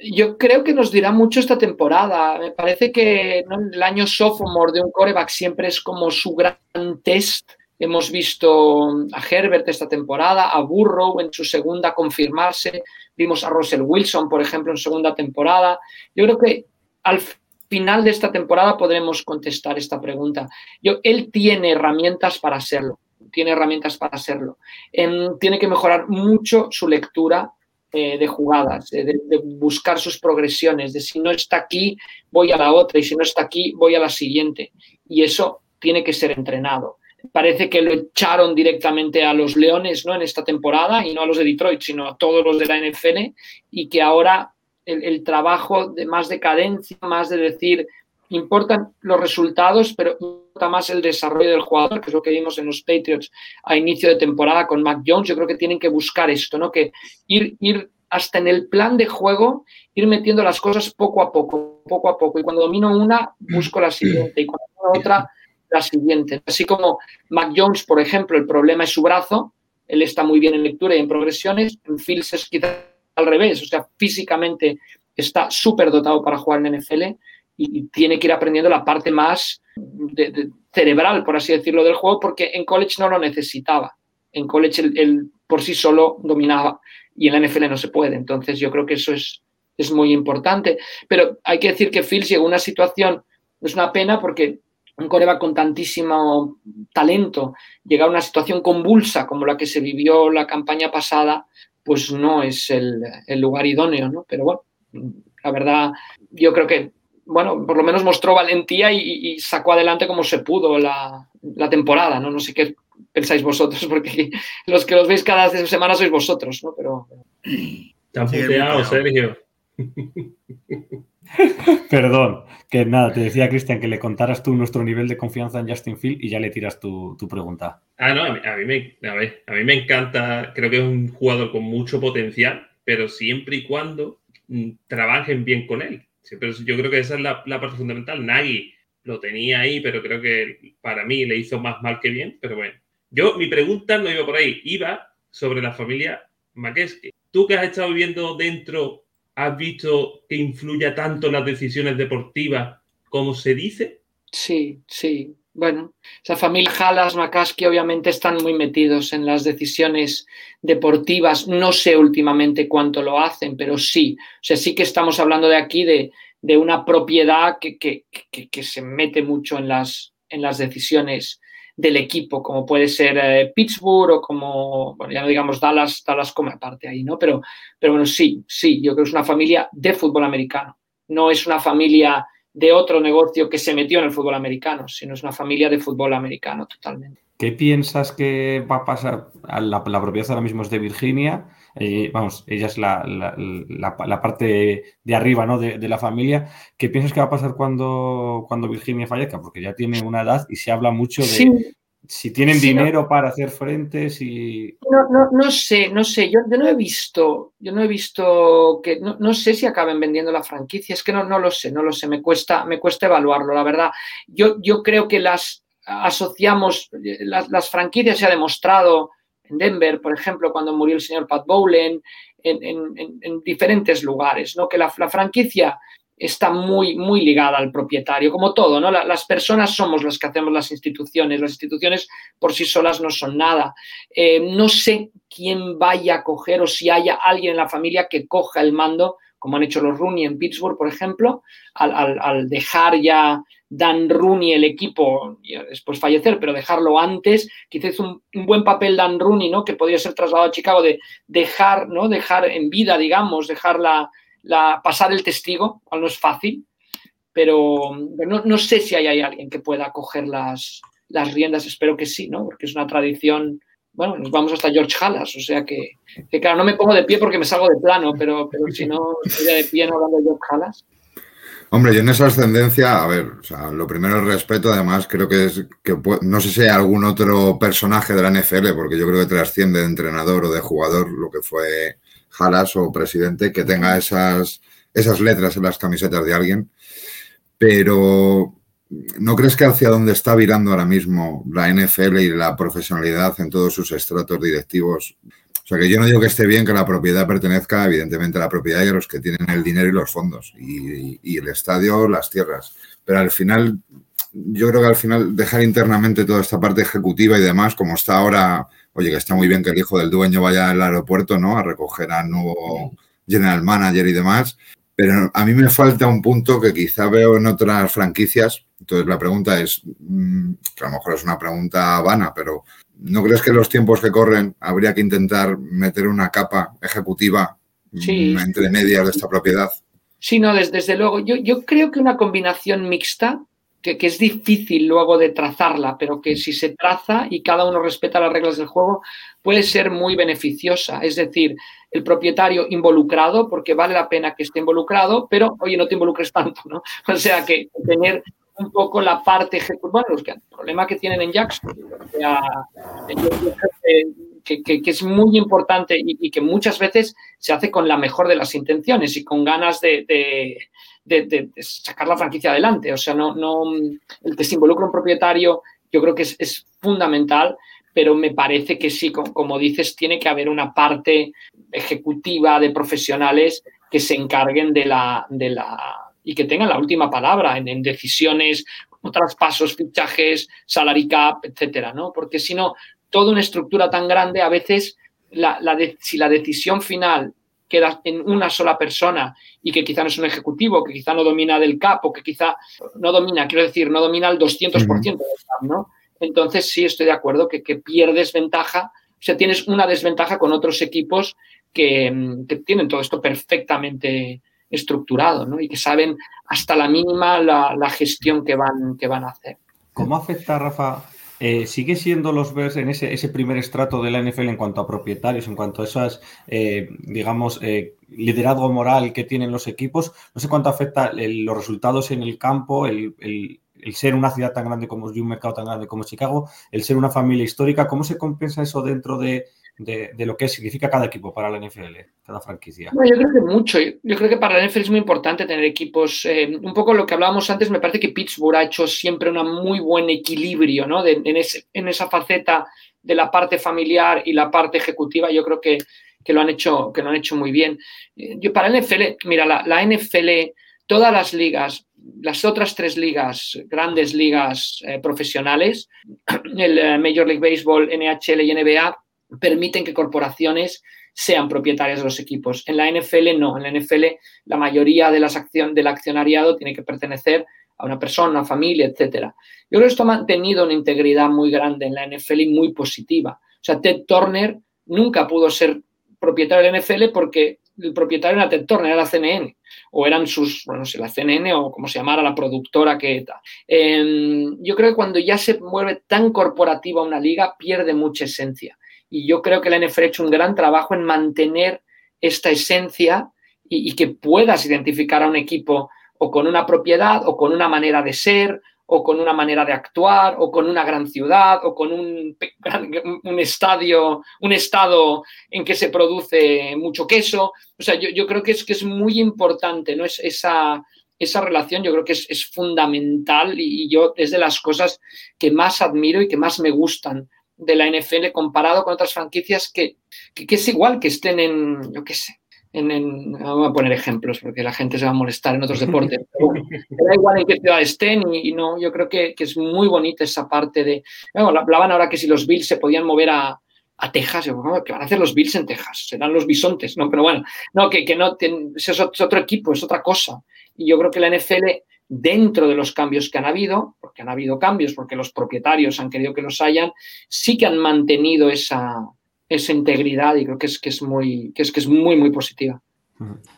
Yo creo que nos dirá mucho esta temporada. Me parece que ¿no? el año sophomore de un coreback siempre es como su gran test Hemos visto a Herbert esta temporada, a Burrow en su segunda confirmarse, vimos a Russell Wilson, por ejemplo, en segunda temporada. Yo creo que al final de esta temporada podremos contestar esta pregunta. Yo, él tiene herramientas para hacerlo, tiene herramientas para hacerlo. Eh, tiene que mejorar mucho su lectura eh, de jugadas, de, de, buscar sus progresiones, de si no está aquí, voy a la otra, y si no está aquí, voy a la siguiente. Y eso tiene que ser entrenado parece que lo echaron directamente a los Leones ¿no? en esta temporada y no a los de Detroit, sino a todos los de la NFL y que ahora el, trabajo de más de cadencia, más de decir, importan los resultados, pero importa más el desarrollo del jugador, que es lo que vimos en los Patriots a inicio de temporada con Mac Jones. Yo creo que tienen que buscar esto, ¿no? que ir, ir hasta en el plan de juego, ir metiendo las cosas poco a poco, poco a poco. Y cuando domino una, busco la siguiente. Y cuando domino otra, la siguiente. Así como Mac Jones, por ejemplo, el problema es su brazo, él está muy bien en lectura y en progresiones, en Fields es quizá al revés, o sea, físicamente está súper dotado para jugar en NFL y tiene que ir aprendiendo la parte más de, cerebral, por así decirlo, del juego, porque en college no lo necesitaba. En college él, por sí solo dominaba y en la NFL no se puede. Entonces yo creo que eso es, es muy importante. Pero hay que decir que Fields llegó a una situación, es una pena porque un coreba con tantísimo talento llega a una situación convulsa como la que se vivió la campaña pasada, pues no es el, el lugar idóneo, ¿no? Pero bueno, la verdad, yo creo que, bueno, por lo menos mostró valentía y, y sacó adelante como se pudo la, la, temporada, ¿no? No sé qué pensáis vosotros, porque los que los veis cada semana sois vosotros, ¿no? Pero. Te han puteado, Sergio. Perdón, que nada, te decía Cristian que le contaras tú nuestro nivel de confianza en Justin Field y ya le tiras tu, pregunta. Ah, no, a mí, me, a, mí me encanta, creo que es un jugador con mucho potencial, pero siempre y cuando mm, trabajen bien con él. Yo creo que esa es la, parte fundamental. Nagy lo tenía ahí, pero creo que para mí le hizo más mal que bien, pero bueno. Yo, mi pregunta no iba por ahí, iba sobre la familia Makeski. Tú que has estado viviendo dentro ¿Has visto que influya tanto en las decisiones deportivas como se dice? Sí, sí. Bueno, esa familia Halas, McCaskey obviamente están muy metidos en las decisiones deportivas. No sé últimamente cuánto lo hacen, pero sí. O sea, sí que estamos hablando de aquí de, una propiedad que, que, se mete mucho en las, en las decisiones del equipo, como puede ser eh, Pittsburgh o como, bueno, ya no digamos Dallas, Dallas come aparte ahí, ¿no? Pero, pero bueno, sí, sí, yo creo que es una familia de fútbol americano, no es una familia de otro negocio que se metió en el fútbol americano, sino es una familia de fútbol americano totalmente. ¿Qué piensas que va a pasar? La, la propiedad ahora mismo es de Virginia, eh, vamos, ella es la, parte de arriba ¿no? de, la familia. ¿Qué piensas que va a pasar cuando, cuando Virginia fallezca? Porque ya tiene una edad y se habla mucho de si tienen dinero para hacer frente, si... No, no, sé, no sé, yo, no he visto, yo no he visto que, no, sé si acaben vendiendo la franquicia, es que no, no lo sé, no lo sé, me cuesta, me cuesta evaluarlo, la verdad. Yo, yo creo que las asociamos, las, las franquicias se ha demostrado en Denver, por ejemplo, cuando murió el señor Pat Bowlen, en, diferentes lugares, ¿no? Que la, franquicia está muy, muy ligada al propietario, como todo, ¿no? las personas somos las que hacemos las instituciones, las instituciones por sí solas no son nada. Eh, no sé quién vaya a coger o si haya alguien en la familia que coja el mando, como han hecho los Rooney en Pittsburgh, por ejemplo, al dejar ya Dan Rooney el equipo después fallecer, pero dejarlo antes, quizás hizo un, buen papel Dan Rooney, ¿no? Que podría ser trasladado a Chicago de dejar, ¿no? Dejar en vida, digamos, dejar la, pasar el testigo, no es fácil, pero, no, sé si hay, alguien que pueda coger las, las riendas, espero que sí, ¿no? Porque es una tradición bueno, nos vamos hasta George Halas, o sea que, claro, no me pongo de pie porque me salgo de plano, pero, pero si no, estoy de pie no hablando de George Halas. Hombre, yo en esa ascendencia, a ver, o sea, lo primero el respeto, además creo que es que no sé si hay algún otro personaje de la NFL, porque yo creo que trasciende de entrenador o de jugador lo que fue Jalas o presidente, que tenga esas, esas letras en las camisetas de alguien. Pero ¿no crees que hacia dónde está virando ahora mismo la NFL y la profesionalidad en todos sus estratos directivos o sea, que yo no digo que esté bien que la propiedad pertenezca, evidentemente, a la propiedad y a los que tienen el dinero y los fondos, y, el estadio, las tierras. Pero al final, yo creo que al final dejar internamente toda esta parte ejecutiva y demás, como está ahora, oye, que está muy bien que el hijo del dueño vaya al aeropuerto, ¿no? A recoger al nuevo general manager y demás. Pero a mí me falta un punto que quizá veo en otras franquicias. Entonces la pregunta es, mm, a lo mejor es una pregunta vana, pero ¿No crees que en los tiempos que corren habría que intentar meter una capa ejecutiva entre medias de esta propiedad? Sí, no, desde, luego. Yo, creo que una combinación mixta, que, es difícil luego de trazarla, pero que si se traza y cada uno respeta las reglas del juego, puede ser muy beneficiosa. Es decir, el propietario involucrado, porque vale la pena que esté involucrado, pero oye, no te involucres tanto, ¿no? O sea, que tener un poco la parte ejecutiva, bueno, el problema que tienen en Jackson, que, que, es muy importante y, que muchas veces se hace con la mejor de las intenciones y con ganas de, de, sacar la franquicia adelante. O sea, no, no, el que se involucra un propietario yo creo que es, es fundamental, pero me parece que sí, como, como dices, tiene que haber una parte ejecutiva de profesionales que se encarguen de la, de la y que tengan la última palabra en, decisiones como traspasos, fichajes, salary cap, etcétera, ¿no? Porque si no, toda una estructura tan grande, a veces, la, si la decisión final queda en una sola persona y que quizá no es un ejecutivo, que quizá no domina del CAP o que quizá no domina, quiero decir, no domina el 200% del CAP, ¿no? Entonces sí estoy de acuerdo que, que pierdes ventaja, o sea, tienes una desventaja con otros equipos que, que tienen todo esto perfectamente estructurado ¿no? y que saben hasta la mínima la, gestión que van, que van a hacer. ¿Cómo afecta, Rafa, eh, ¿sigue siendo los Bears en ese, ese, primer estrato de la NFL en cuanto a propietarios, en cuanto a esas, eh, digamos, eh, liderazgo moral que tienen los equipos? No sé cuánto afecta los resultados en el campo, el, el, ser una ciudad tan grande como y un mercado tan grande como Chicago, el ser una familia histórica, ¿cómo se compensa eso dentro de, de, lo que significa cada equipo para la NFL, cada franquicia? Bueno, yo creo que mucho. Yo creo que para la NFL es muy importante tener equipos. Eh, un poco lo que hablábamos antes, me parece que Pittsburgh ha hecho siempre un muy buen equilibrio ¿no? en, ese, en, esa faceta de la parte familiar y la parte ejecutiva. Yo creo que, que lo, han hecho, que lo han hecho muy bien. Eh, yo para la NFL, mira, la, la NFL, todas las ligas, las otras tres ligas, grandes ligas eh, profesionales, el Major League Baseball, NHL y NBA, permiten que corporaciones sean propietarias de los equipos. En la NFL no, en la NFL la mayoría de las acción, del accionariado tiene que pertenecer a una persona, una familia, etc. Yo creo que esto ha mantenido una integridad muy grande en la NFL y muy positiva. O sea, Ted Turner nunca pudo ser propietario de la NFL porque el propietario era Ted Turner, era la CNN, o eran sus, bueno, no la CNN o como se llamara la productora que tal. Eh, yo creo que cuando ya se mueve tan corporativa una liga, pierde mucha esencia. Y yo creo que la NFL ha hecho un gran trabajo en mantener esta esencia y, que puedas identificar a un equipo o con una propiedad o con una manera de ser o con una manera de actuar o con una gran ciudad o con un, un estadio, un estado en que se produce mucho queso. O sea, yo, yo creo que es, que es muy importante, ¿no? Es esa, esa relación yo creo que es, es fundamental y yo es de las cosas que más admiro y que más me gustan de la NFL comparado con otras franquicias que, que, que, es igual que estén en, yo qué sé, en, en, voy a poner ejemplos porque la gente se va a molestar en otros deportes, pero da igual en qué ciudad estén y, y no, yo creo que, que, es muy bonita esa parte de, bueno, hablaban ahora que si los Bills se podían mover a, a Texas, yo, ¿qué van a hacer los Bills en Texas? Serán los bisontes, ¿no? Pero bueno, no, que, que no, es otro equipo, es otra cosa. Y yo creo que la NFL dentro de los cambios que han habido, porque han habido cambios, porque los propietarios han querido que los hayan, sí que han mantenido esa, esa integridad y creo que es, que es, muy, que es, que es muy, muy positiva.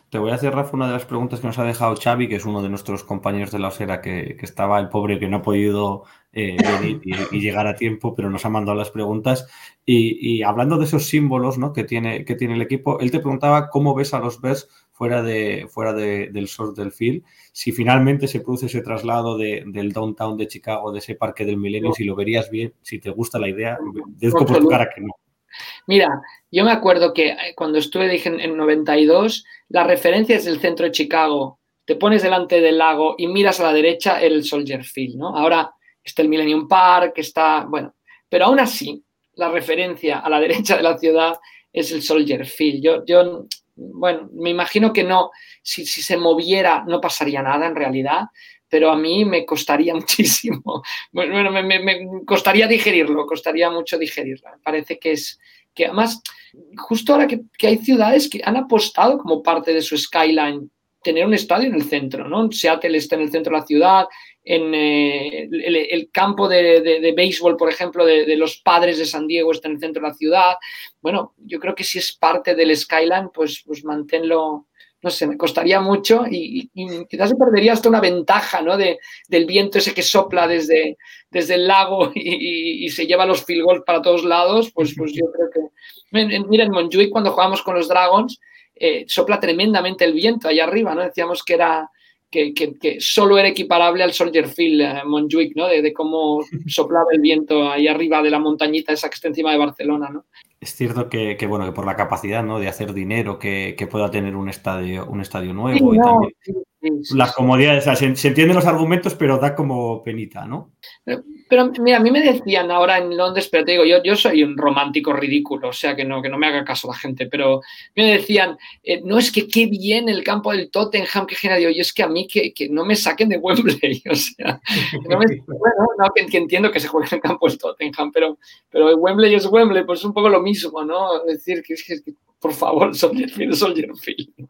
Te voy a hacer, Rafa, una de las preguntas que nos ha dejado Xavi, que es uno de nuestros compañeros de la osera, que, que estaba el pobre que no ha podido eh, y, llegar a tiempo, pero nos ha mandado las preguntas. Y, y, hablando de esos símbolos ¿no? que, tiene, que tiene el equipo, él te preguntaba cómo ves a los Bears fuera, de, fuera de, del sur del field, si finalmente se produce ese traslado de, del downtown de Chicago, de ese parque del milenio, si lo verías bien, si te gusta la idea, deduzco por tu cara que no. Mira, yo me acuerdo que cuando estuve, dije en 92, la referencia es del centro de Chicago. Te pones delante del lago y miras a la derecha el Soldier Field, ¿no? Ahora está el Millennium Park, está, bueno, pero aún así, la referencia a la derecha de la ciudad es el Soldier Field. Yo, yo bueno, me imagino que no, si, se moviera no pasaría nada en realidad, pero a mí me costaría muchísimo. Bueno, me, costaría digerirlo, costaría mucho digerirlo. Parece que es que además, justo ahora que, que, hay ciudades que han apostado como parte de su skyline tener un estadio en el centro, ¿no? Seattle está en el centro de la ciudad, en eh, el, el, campo de, de, de, béisbol, por ejemplo, de, de, los padres de San Diego está en el centro de la ciudad. Bueno, yo creo que si es parte del skyline, pues, pues manténlo, no sé, me costaría mucho y, y, y, quizás se perdería hasta una ventaja, ¿no? De, del viento ese que sopla desde, desde el lago y, y, se lleva los field goals para todos lados, pues, pues yo creo que... Mira, en Montjuic cuando jugamos con los Dragons, eh, sopla tremendamente el viento allá arriba, ¿no? Decíamos que era... Que, que, que solo era equiparable al Soldier Field eh, Montjuic, ¿no? De, de, cómo soplaba el viento ahí arriba de la montañita esa que está encima de Barcelona, ¿no? Es cierto que, que, bueno, que por la capacidad ¿no? de hacer dinero que, que pueda tener un estadio, un estadio nuevo sí, y no, también sí, las comodidades, o sea, se, se, entienden los argumentos, pero da como penita, ¿no? Pero, pero, mira, a mí me decían ahora en Londres, pero te digo, yo, yo soy un romántico ridículo, o sea, que no, que no me haga caso la gente, pero me decían, eh, no es que qué bien el campo del Tottenham, que genial, digo, yo es que a mí que, que no me saquen de Wembley, o sea, no me, bueno, no, que, que, entiendo que se juegue en el campo del Tottenham, pero, pero Wembley es Wembley, pues es un poco lo mismo, ¿no? Es decir, que, que, que por favor, Soldier Field, Soldier Field.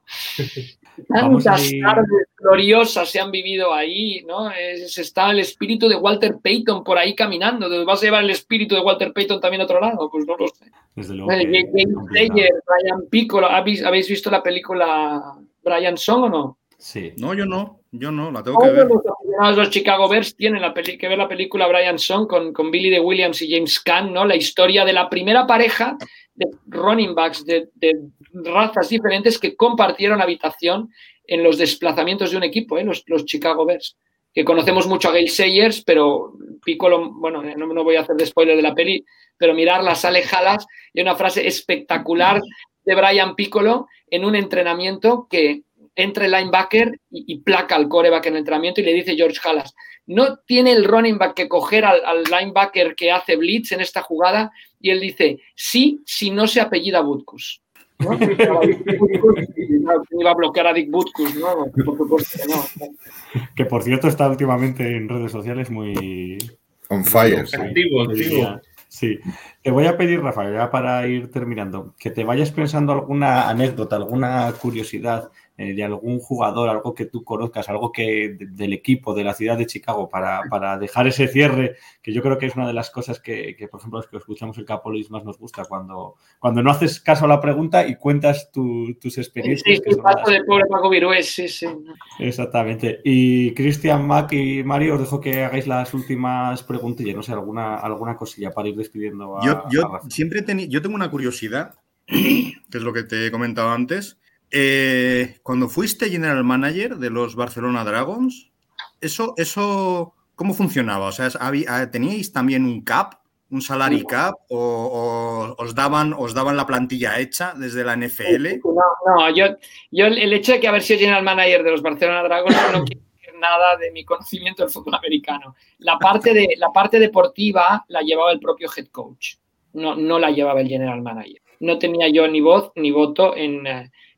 Tantas tardes gloriosas se han vivido ahí, ¿no? Es, está el espíritu de Walter Payton por ahí caminando. ¿Vas a llevar el espíritu de Walter Payton también a otro lado? Pues no lo sé. Desde luego. James Player, Brian Piccolo, ¿habéis, ¿habéis visto la película Brian Song o no? Sí. No, yo no, yo no, la tengo que ver. aficionados los Chicago Bears tienen la que ver la película Brian Song con, con Billy de Williams y James Caan, ¿no? La historia de la primera pareja de running backs de, razas diferentes que compartieron habitación en los desplazamientos de un equipo, ¿eh? los, los Chicago Bears. Que conocemos mucho a Gail Sayers, pero Piccolo, bueno, no, no voy a hacer de spoiler de la peli, pero mirar las alejadas y una frase espectacular de Brian Piccolo en un entrenamiento que entre el linebacker y, placa al coreback en el entrenamiento y le dice George Halas, no tiene el running back que coger al, linebacker que hace blitz en esta jugada y él dice, sí, si no se apellida Butkus. ¿no? Iba a bloquear a Dick Butkus, ¿no? Que por cierto está últimamente en redes sociales muy... On fire. Activo, activo. Sí, te voy a pedir, Rafael, ya para ir terminando, que te vayas pensando alguna anécdota, alguna curiosidad eh, de algún jugador, algo que tú conozcas, algo que del equipo, de la ciudad de Chicago, para, para, dejar ese cierre, que yo creo que es una de las cosas que, que por ejemplo, los que escuchamos el Capolis más nos gusta, cuando, cuando no haces caso a la pregunta y cuentas tus experiencias. Sí, sí, paso de pobre Paco Virués, sí, sí. Exactamente. Y Cristian, Mac y Mario, os dejo que hagáis las últimas preguntillas, no sé, alguna, alguna cosilla para ir despidiendo a, Yo, yo siempre yo tengo una curiosidad, que es lo que te he comentado antes, eh, cuando fuiste general manager de los Barcelona Dragons, ¿eso, eso cómo funcionaba? O sea, ah, ¿teníais también un cap, un salary cap, o, os, daban, os daban la plantilla hecha desde la NFL? No, no yo, yo el hecho de que haber sido general manager de los Barcelona Dragons no quiere decir nada de mi conocimiento del fútbol americano. La parte, de, la parte deportiva la llevaba el propio head coach, no, no la llevaba el general manager. No tenía yo ni voz ni voto en...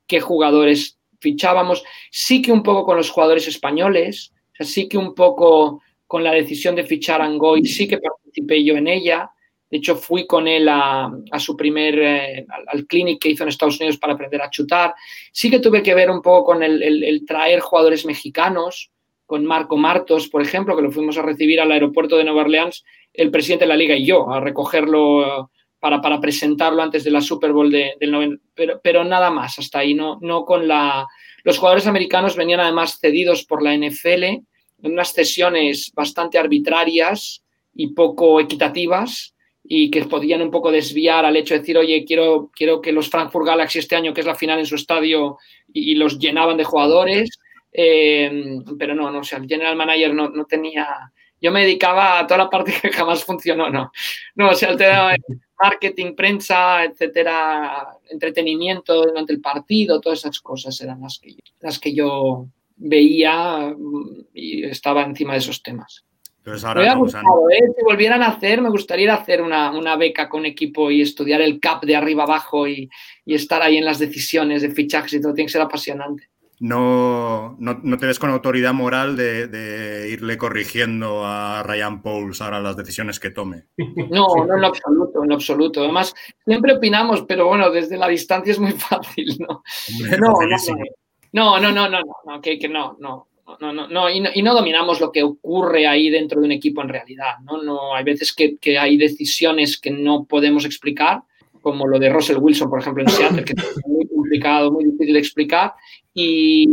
Qué jugadores fichábamos, sí que un poco con los jugadores españoles, sí que un poco con la decisión de fichar a Angoy, sí que participé yo en ella. De hecho, fui con él a, su primer, eh, al, clinic que hizo en Estados Unidos para aprender a chutar. Sí que tuve que ver un poco con el, traer jugadores mexicanos, con Marco Martos, por ejemplo, que lo fuimos a recibir al aeropuerto de Nueva Orleans, el presidente de la liga y yo, a recogerlo para, presentarlo antes de la Super Bowl del 90, pero, pero nada más, hasta ahí, no, no con la... Los jugadores americanos venían además cedidos por la NFL en unas cesiones bastante arbitrarias y poco equitativas y que podían un poco desviar al hecho de decir, oye, quiero, quiero que los Frankfurt Galaxy este año, que es la final en su estadio, y, los llenaban de jugadores, eh, pero no, no, o sea, el general manager no, no tenía yo me dedicaba a toda la parte que jamás funcionó, no. No, o sea, el tema marketing, prensa, etcétera, entretenimiento durante el partido, todas esas cosas eran las que, las que yo veía mm, y estaba encima de esos temas. Entonces ahora, me gustado, ¿eh? Si volvieran a hacer, me gustaría hacer una, una, beca con equipo y estudiar el CAP de arriba abajo y, y estar ahí en las decisiones de fichajes y todo. Tiene que ser apasionante no, no, te ves con autoridad moral de, irle corrigiendo a Ryan Pauls ahora las decisiones que tome. No, no en absoluto, en absoluto. Además, siempre opinamos, pero bueno, desde la distancia es muy fácil, ¿no? no, no, no, no, no, no, que, que no, no. No, no, no, y no, y no dominamos lo que ocurre ahí dentro de un equipo en realidad, ¿no? no hay veces que, que hay decisiones que no podemos explicar, como lo de Russell Wilson, por ejemplo, en Seattle, que complicado, muy difícil de explicar y,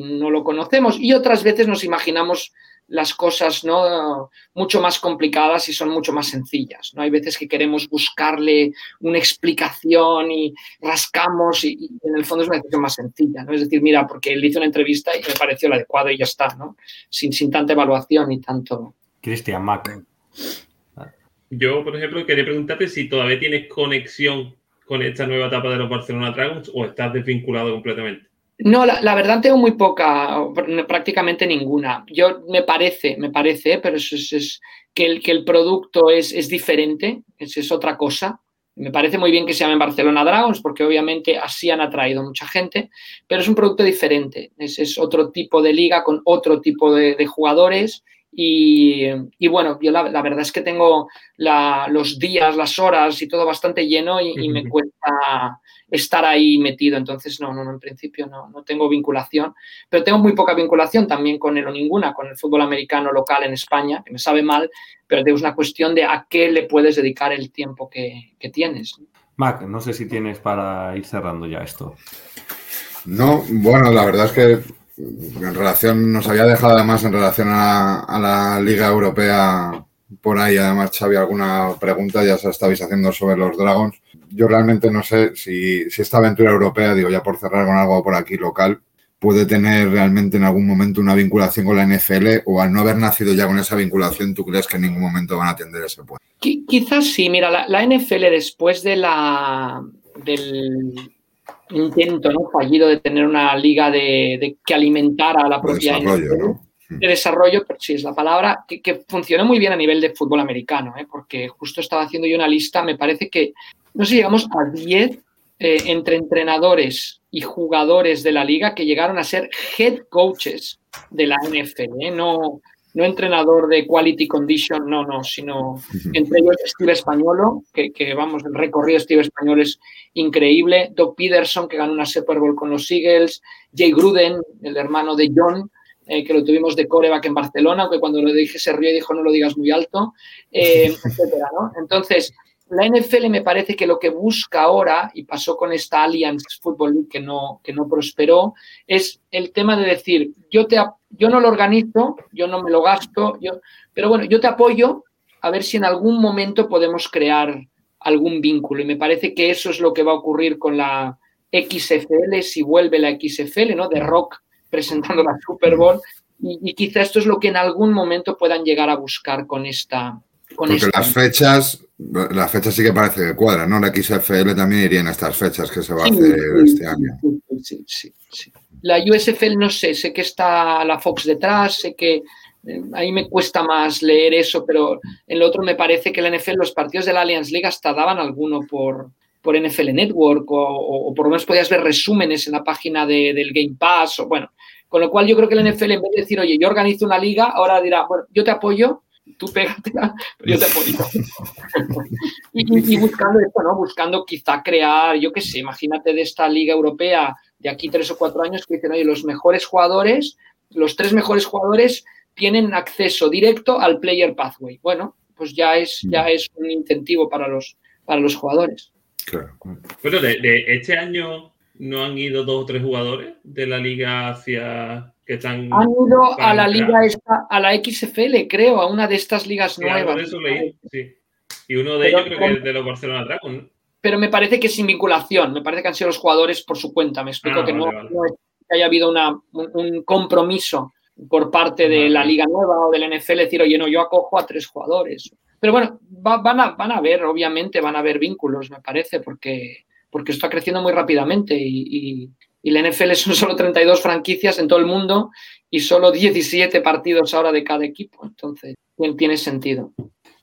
no lo conocemos. Y otras veces nos imaginamos las cosas ¿no? mucho más complicadas y son mucho más sencillas. ¿no? Hay veces que queremos buscarle una explicación y rascamos y, en el fondo es una decisión más sencilla. ¿no? Es decir, mira, porque él hizo una entrevista y me pareció la adecuado y ya está, ¿no? sin, sin tanta evaluación y tanto. Cristian Mac. Yo, por ejemplo, quería preguntarte si todavía tienes conexión con esta nueva etapa de los Barcelona Dragons o estás desvinculado completamente. No, la, verdad tengo muy poca, prácticamente ninguna. Yo me parece, me parece, pero eso es, que, el, que el producto es, es diferente, es, es otra cosa. Me parece muy bien que se llamen Barcelona Dragons, porque obviamente así han atraído mucha gente, pero es un producto diferente. Es, es otro tipo de liga con otro tipo de, de jugadores y, bueno, yo la, verdad es que tengo los días, las horas y todo bastante lleno y, me cuesta estar ahí metido. Entonces, no, no, no en principio no, no, tengo vinculación. Pero tengo muy poca vinculación también con él o ninguna, con el fútbol americano local en España, que me sabe mal, pero es una cuestión de a qué le puedes dedicar el tiempo que, que tienes. Mac, no sé si tienes para ir cerrando ya esto. No, bueno, la verdad es que en relación, nos había dejado además en relación a, la Liga Europea por ahí, además, Xavi, alguna pregunta ya se estabais haciendo sobre los Dragons. Yo realmente no sé si, esta aventura europea, digo ya por cerrar con algo por aquí local, puede tener realmente en algún momento una vinculación con la NFL o al no haber nacido ya con esa vinculación, ¿tú crees que en ningún momento van a atender ese puente? Quizás sí, mira, la, la NFL después de la, del intento ¿no? fallido de tener una liga de, de que alimentara a la propia desarrollo, de desarrollo, pero sí es la palabra, que, que funcionó muy bien a nivel de fútbol americano, ¿eh? porque justo estaba haciendo yo una lista, me parece que, no sé, llegamos a 10 eh, entre entrenadores y jugadores de la liga que llegaron a ser head coaches de la NFL, ¿eh? no, no entrenador de quality condition, no, no, sino entre ellos Steve Españolo, que, que, vamos, el recorrido de Steve Españolo es increíble, Doc Peterson, que ganó una Super Bowl con los Eagles, Jay Gruden, el hermano de John, eh, que lo tuvimos de coreback en Barcelona, aunque cuando lo dije se rió y dijo no lo digas muy alto, eh, etcétera, ¿no? Entonces, la NFL me parece que lo que busca ahora, y pasó con esta Alliance Football League que no, que no prosperó, es el tema de decir, yo, te, yo no lo organizo, yo no me lo gasto, yo, pero bueno, yo te apoyo a ver si en algún momento podemos crear algún vínculo. Y me parece que eso es lo que va a ocurrir con la XFL, si vuelve la XFL, ¿no? De Rock presentando la Super Bowl. Y, y quizá esto es lo que en algún momento puedan llegar a buscar con esta, con Porque las fechas, las fechas sí que parece que cuadran, ¿no? La XFL también iría en estas fechas que se va a hacer sí, este año. sí, sí, sí, sí. La USFL no sé, sé que está la Fox detrás, sé que eh, ahí me cuesta más leer eso, pero en lo otro me parece que la NFL, los partidos de la Alliance League hasta daban alguno por, por NFL Network o, o- o por lo menos podías ver resúmenes en la página de- del Game Pass o bueno. Con lo cual yo creo que la NFL en vez de decir, oye, yo organizo una liga, ahora dirá, bueno, yo te apoyo, tú pégatela, pero yo te apoyo. y, y- buscando esto, ¿no? Buscando quizá crear, yo qué sé, imagínate de esta liga europea de aquí tres o cuatro años que dicen, oye, los mejores jugadores, los tres mejores jugadores tienen acceso directo al player pathway. Bueno, pues ya es, ya es un incentivo para los, para los jugadores. Claro. Bueno, de, de este año no han ido dos o tres jugadores de la liga hacia que están. Han ido a la liga esta, a la XFL, creo, a una de estas ligas algo nuevas. de eso leí, sí. Y uno de Pero- ellos creo que es de los Barcelona Dragons. ¿no? pero me parece que sin vinculación, me parece que han sido los jugadores por su cuenta, me explico Ah, que no, vale, no es que haya habido una- un, un compromiso por parte de la Liga Nueva o del NFL, decir, oye, no, yo acojo a tres jugadores. Pero bueno, va- van, a, van a haber, obviamente, van a haber vínculos, me parece, porque, porque está creciendo muy rápidamente y, y- y la NFL son solo 32 franquicias en todo el mundo y solo 17 partidos ahora de cada equipo, entonces tiene sentido.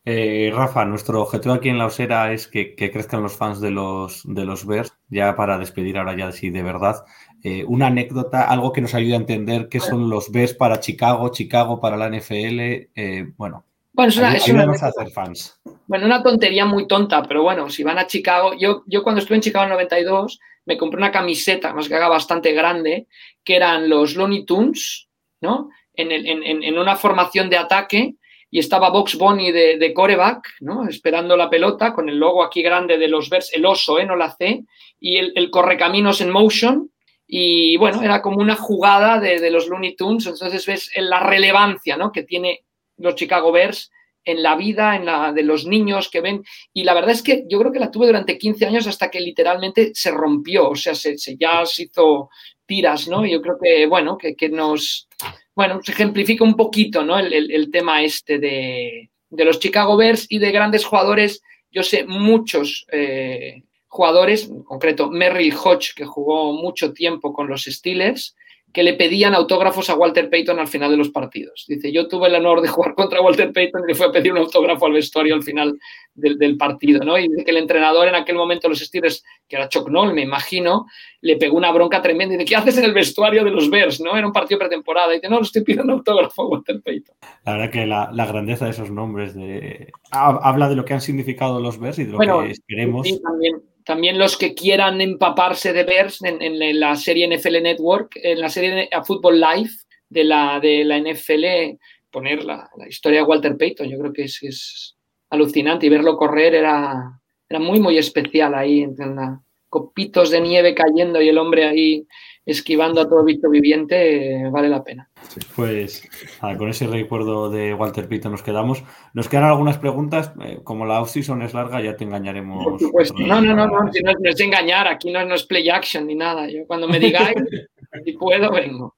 Eh, Rafa, nuestro objetivo aquí en la Osera es que, que crezcan los fans de los, de los Bears. Ya para despedir ahora ya sí de verdad, eh, una anécdota, algo que nos ayude a entender qué son los Bears para Chicago, Chicago para la NFL. eh, bueno, Bueno, es una, es a hacer fans. Bueno, una tontería muy tonta, pero bueno, si van a Chicago, yo, yo cuando estuve en Chicago en 92 me compré una camiseta, más que haga bastante grande, que eran los Looney Tunes, ¿no? En, el- en- una formación de ataque y estaba Box Bunny de, de coreback, ¿no? Esperando la pelota con el logo aquí grande de los Bears, el oso, ¿eh? No la C, y el, correcaminos en motion. Y bueno, era como una jugada de, de los Looney Tunes, entonces ves la relevancia, ¿no? Que tiene los Chicago Bears en la vida, en la de los niños que ven. Y la verdad es que yo creo que la tuve durante 15 años hasta que literalmente se rompió, o sea, se, ya se hizo tiras, ¿no? Yo creo que, bueno, que, nos, bueno, se ejemplifica un poquito, ¿no? El, el- el tema este de, de los Chicago Bears y de grandes jugadores. Yo sé muchos eh, jugadores, en concreto Merrill Hodge, que jugó mucho tiempo con los Steelers, que le pedían autógrafos a Walter Payton al final de los partidos. Dice, yo tuve el honor de jugar contra Walter Payton y le fue a pedir un autógrafo al vestuario al final del, del partido, ¿no? Y dice que el entrenador en aquel momento los Steelers, que era Chuck Noll, me imagino, le pegó una bronca tremenda y dice, ¿qué haces en el vestuario de los Bears, no? Era un partido pretemporada. Y dice, no, le estoy pidiendo autógrafo a Walter Payton. La verdad que la, la grandeza de esos nombres de, ha- habla de lo que han significado los Bears y de lo Bueno, que esperemos. Sí, también, también los que quieran empaparse de Bears en, en la serie NFL Network, en la serie a Football Live de la, de la NFL, poner la, historia de Walter Payton. Yo creo que es, es alucinante y verlo correr era, era muy, muy especial ahí, en la, copitos de nieve cayendo y el hombre ahí esquivando a todo visto viviente, vale la pena. Pues nada, con ese recuerdo de Walter Pito nos quedamos. Nos quedan algunas preguntas. eh, como la off-season es larga, ya te engañaremos. Por supuesto. otro No, no, no, no, si no, no es engañar, aquí no, no es play action ni nada. Yo cuando me digáis, si puedo, vengo.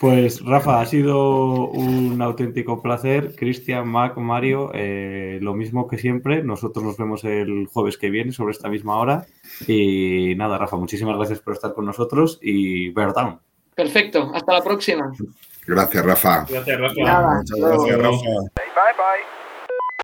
Pues Rafa, ha sido un auténtico placer. Cristian, Mac, Mario, eh, lo mismo que siempre. Nosotros nos vemos el jueves que viene sobre esta misma hora. Y nada, Rafa, muchísimas gracias por estar con nosotros y Bear Down. Perfecto, hasta la próxima. Gracias, Rafa. Gracias, Rafa. Nada, Muchas gracias. Rafa. Bye bye.